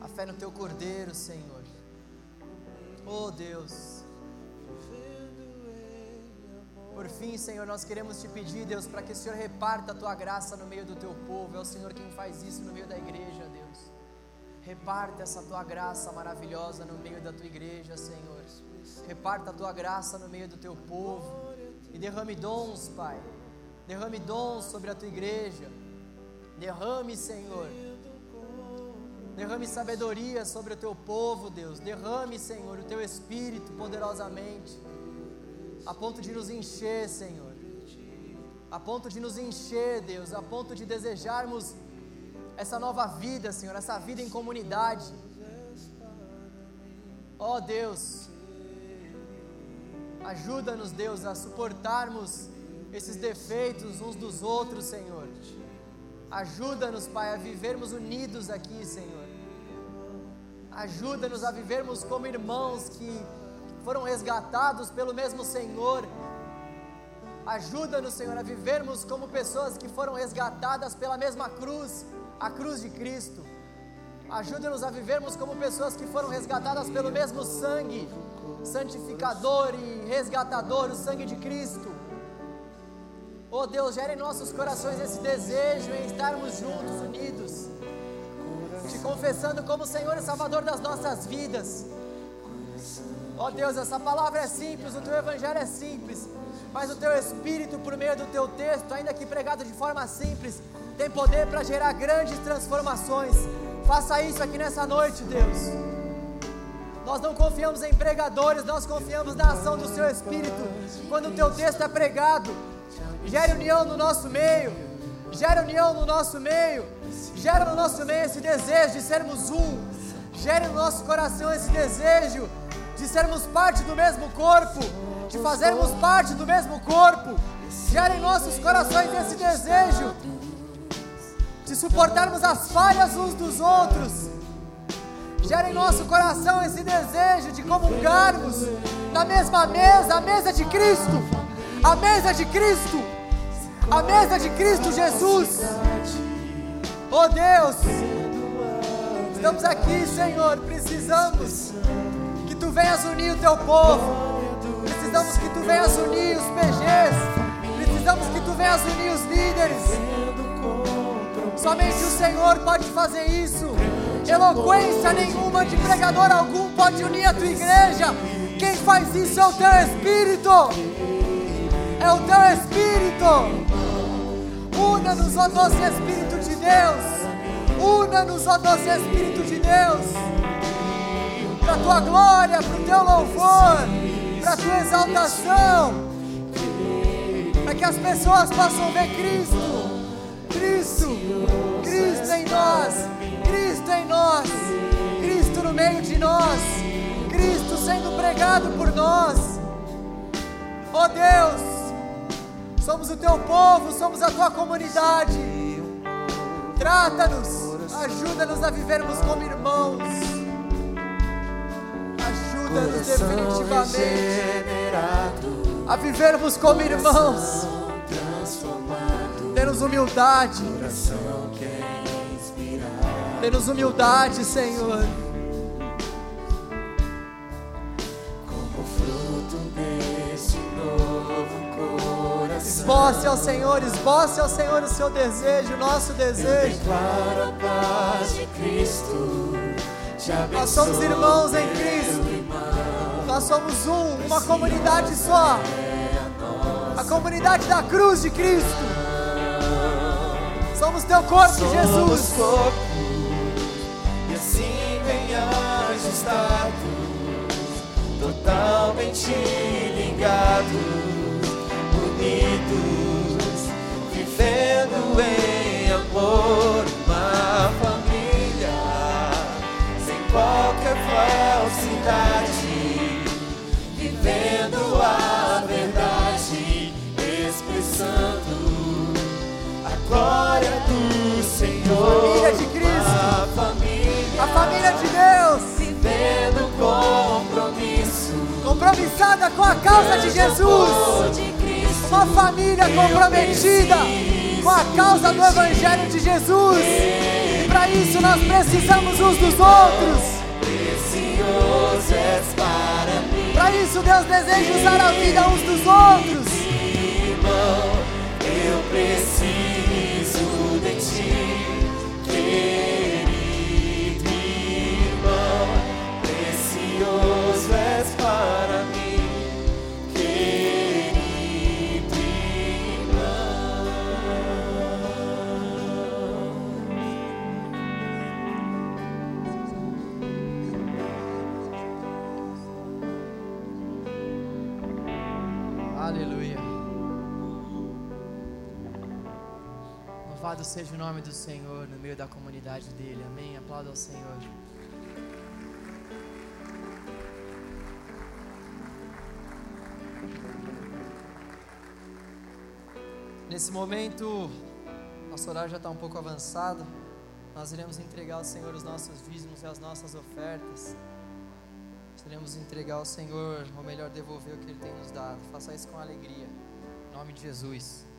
A fé no teu Cordeiro, Senhor. Oh, Deus. Por fim, Senhor, nós queremos te pedir, Deus, para que o Senhor reparta a tua graça no meio do teu povo. É o Senhor quem faz isso no meio da igreja, Deus. Reparta essa tua graça maravilhosa no meio da tua igreja, Senhor. Reparta a tua graça no meio do teu povo. E derrame dons, Pai. Derrame dons sobre a tua igreja. Derrame, Senhor. Derrame sabedoria sobre o teu povo, Deus. Derrame, Senhor, o teu espírito poderosamente a ponto de nos encher, Senhor, a ponto de nos encher, Deus, a ponto de desejarmos essa nova vida, Senhor, essa vida em comunidade. Ó oh, Deus, ajuda-nos, Deus, a suportarmos esses defeitos uns dos outros, Senhor. Ajuda-nos, Pai, a vivermos unidos aqui, Senhor. Ajuda-nos a vivermos como irmãos que foram resgatados pelo mesmo Senhor. Ajuda-nos, Senhor, a vivermos como pessoas que foram resgatadas pela mesma cruz, a cruz de Cristo. Ajuda-nos a vivermos como pessoas que foram resgatadas pelo mesmo sangue, santificador e resgatador, o sangue de Cristo. Oh Deus, gere em nossos corações esse desejo em estarmos juntos, unidos, te confessando como Senhor e Salvador das nossas vidas. Oh Deus, essa palavra é simples, o teu evangelho é simples, mas o teu espírito, por meio do teu texto, ainda que pregado de forma simples, tem poder para gerar grandes transformações. Faça isso aqui nessa noite, Deus. Nós não confiamos em pregadores, nós confiamos na ação do seu espírito. Quando o teu texto é pregado, gere união no nosso meio, gere união no nosso meio, gera no nosso meio esse desejo de sermos um, gere no nosso coração esse desejo de sermos parte do mesmo corpo, de fazermos parte do mesmo corpo, gera em nossos corações esse desejo de suportarmos as falhas uns dos outros. Gera em nosso coração esse desejo de comungarmos na mesma mesa, a mesa de Cristo, a mesa de Cristo, a mesa de Cristo Jesus. Oh Deus, estamos aqui, Senhor, precisamos Tu venhas unir o Teu povo, precisamos que Tu venhas unir os PGs, precisamos que Tu venhas unir os líderes. Somente o Senhor pode fazer isso. Eloquência nenhuma de pregador algum pode unir a tua igreja. Quem faz isso é o teu Espírito. É o teu Espírito. Una-nos, ó doce Espírito de Deus. Una-nos, ó doce Espírito de Deus. Para a tua glória, para o teu louvor, para a tua exaltação. Para que as pessoas possam ver Cristo. Cristo, Cristo em nós, Cristo em nós, Cristo no meio de nós, Cristo sendo pregado por nós. Oh Deus, somos o teu povo, somos a tua comunidade. Trata-nos, ajuda-nos a vivermos como irmãos. Ajuda-nos definitivamente a vivermos como irmãos. Dê-nos humildade. Dê-nos humildade, Senhor. Como fruto desse novo coração. Esboce ao Senhor, esboce ao Senhor o seu desejo, o nosso desejo. Nós somos irmãos em Cristo. Nós somos um, uma comunidade só. A comunidade da cruz de Cristo. Somos teu corpo, Somos Jesus. corpo, e assim bem ajustados, totalmente ligados, unidos, vivendo em amor, uma família, sem qualquer falsidade, vivendo a verdade, expressando a glória do Senhor. Família de Cristo. A família, A família de Deus, vivendo compromisso. compromissada com a causa de Jesus. Uma família comprometida com a causa do Evangelho de Jesus. E para isso nós precisamos uns dos outros. És para mim, Para isso Deus deseja usar a vida uns dos outros. irmão. Eu preciso Louvado seja o nome do Senhor no meio da comunidade dele. Amém. Aplauda ao Senhor. Nesse momento, nosso horário já está um pouco avançado. Nós iremos entregar ao Senhor os nossos dízimos e as nossas ofertas. Iremos entregar ao Senhor, ou melhor, devolver o que Ele tem nos dado. Faça isso com alegria. Em nome de Jesus.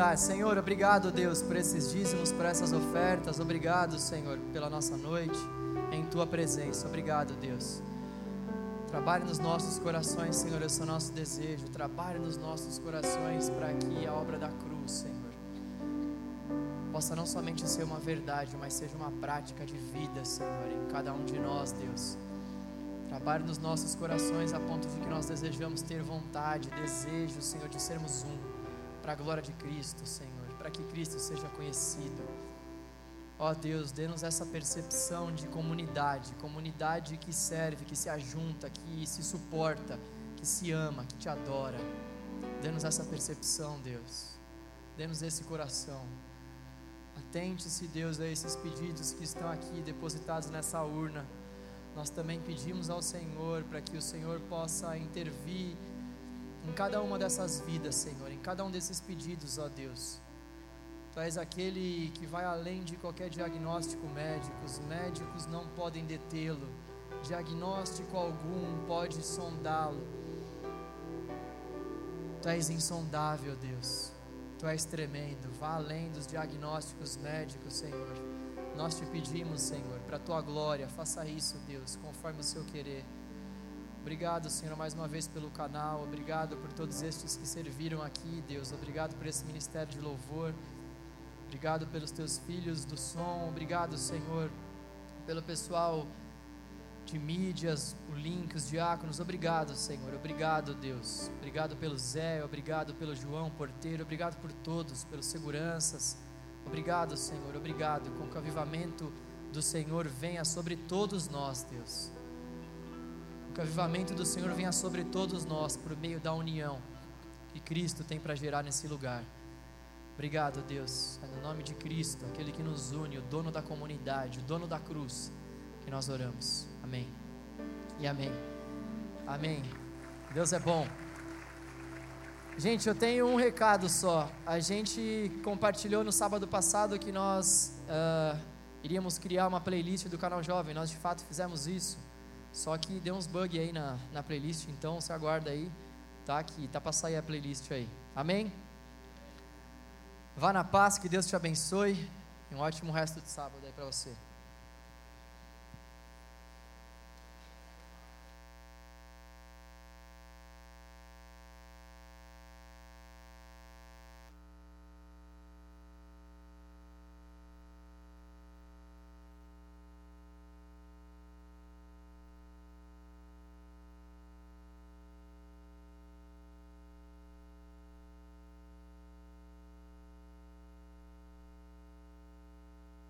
Orar. Senhor, obrigado, Deus, por esses dízimos, por essas ofertas. Obrigado, Senhor, pela nossa noite em tua presença. Obrigado, Deus. Trabalhe nos nossos corações, Senhor, esse é o nosso desejo. Trabalhe nos nossos corações para que a obra da cruz, Senhor, possa não somente ser uma verdade, mas seja uma prática de vida, Senhor, em cada um de nós, Deus. Trabalhe nos nossos corações a ponto de que nós desejamos ter vontade, desejo, Senhor, de sermos um, para a glória de Cristo, Senhor, para que Cristo seja conhecido. Ó Deus, dê-nos essa percepção de comunidade, comunidade que serve, que se ajunta, que se suporta, que se ama, que te adora. Dê-nos essa percepção, Deus. Dê-nos esse coração. Atente-se, Deus, a esses pedidos que estão aqui depositados nessa urna. Nós também pedimos ao Senhor para que o Senhor possa intervir em cada uma dessas vidas, Senhor, em cada um desses pedidos, ó Deus. Tu és aquele que vai além de qualquer diagnóstico médico, os médicos não podem detê-lo, diagnóstico algum pode sondá-lo. Tu és insondável, Deus. Tu és tremendo, vá além dos diagnósticos médicos, Senhor. Nós te pedimos, Senhor, para a tua glória, faça isso, Deus, conforme o seu querer. Obrigado, Senhor, mais uma vez pelo canal. Obrigado por todos estes que serviram aqui, Deus. Obrigado por esse ministério de louvor. Obrigado pelos teus filhos do som. Obrigado, Senhor, pelo pessoal de mídias, o link, os diáconos. Obrigado, Senhor. Obrigado, Deus. Obrigado pelo Zé. Obrigado pelo João Porteiro. Obrigado por todos, pelos seguranças. Obrigado, Senhor. Obrigado. Com que o avivamento do Senhor venha sobre todos nós, Deus. Que o avivamento do Senhor venha sobre todos nós por meio da união que Cristo tem para gerar nesse lugar. Obrigado, Deus. É no nome de Cristo, aquele que nos une, o dono da comunidade, o dono da cruz, que nós oramos. Amém. E amém. Amém. Deus é bom. Gente, eu tenho um recado só. A gente compartilhou no sábado passado que nós uh, iríamos criar uma playlist do canal Jovem. Nós de fato fizemos isso. Só que deu uns bugs aí na, na playlist, então você aguarda aí, tá? Que tá para sair a playlist aí. Amém? Vá na paz, que Deus te abençoe. E um ótimo resto de sábado aí para você.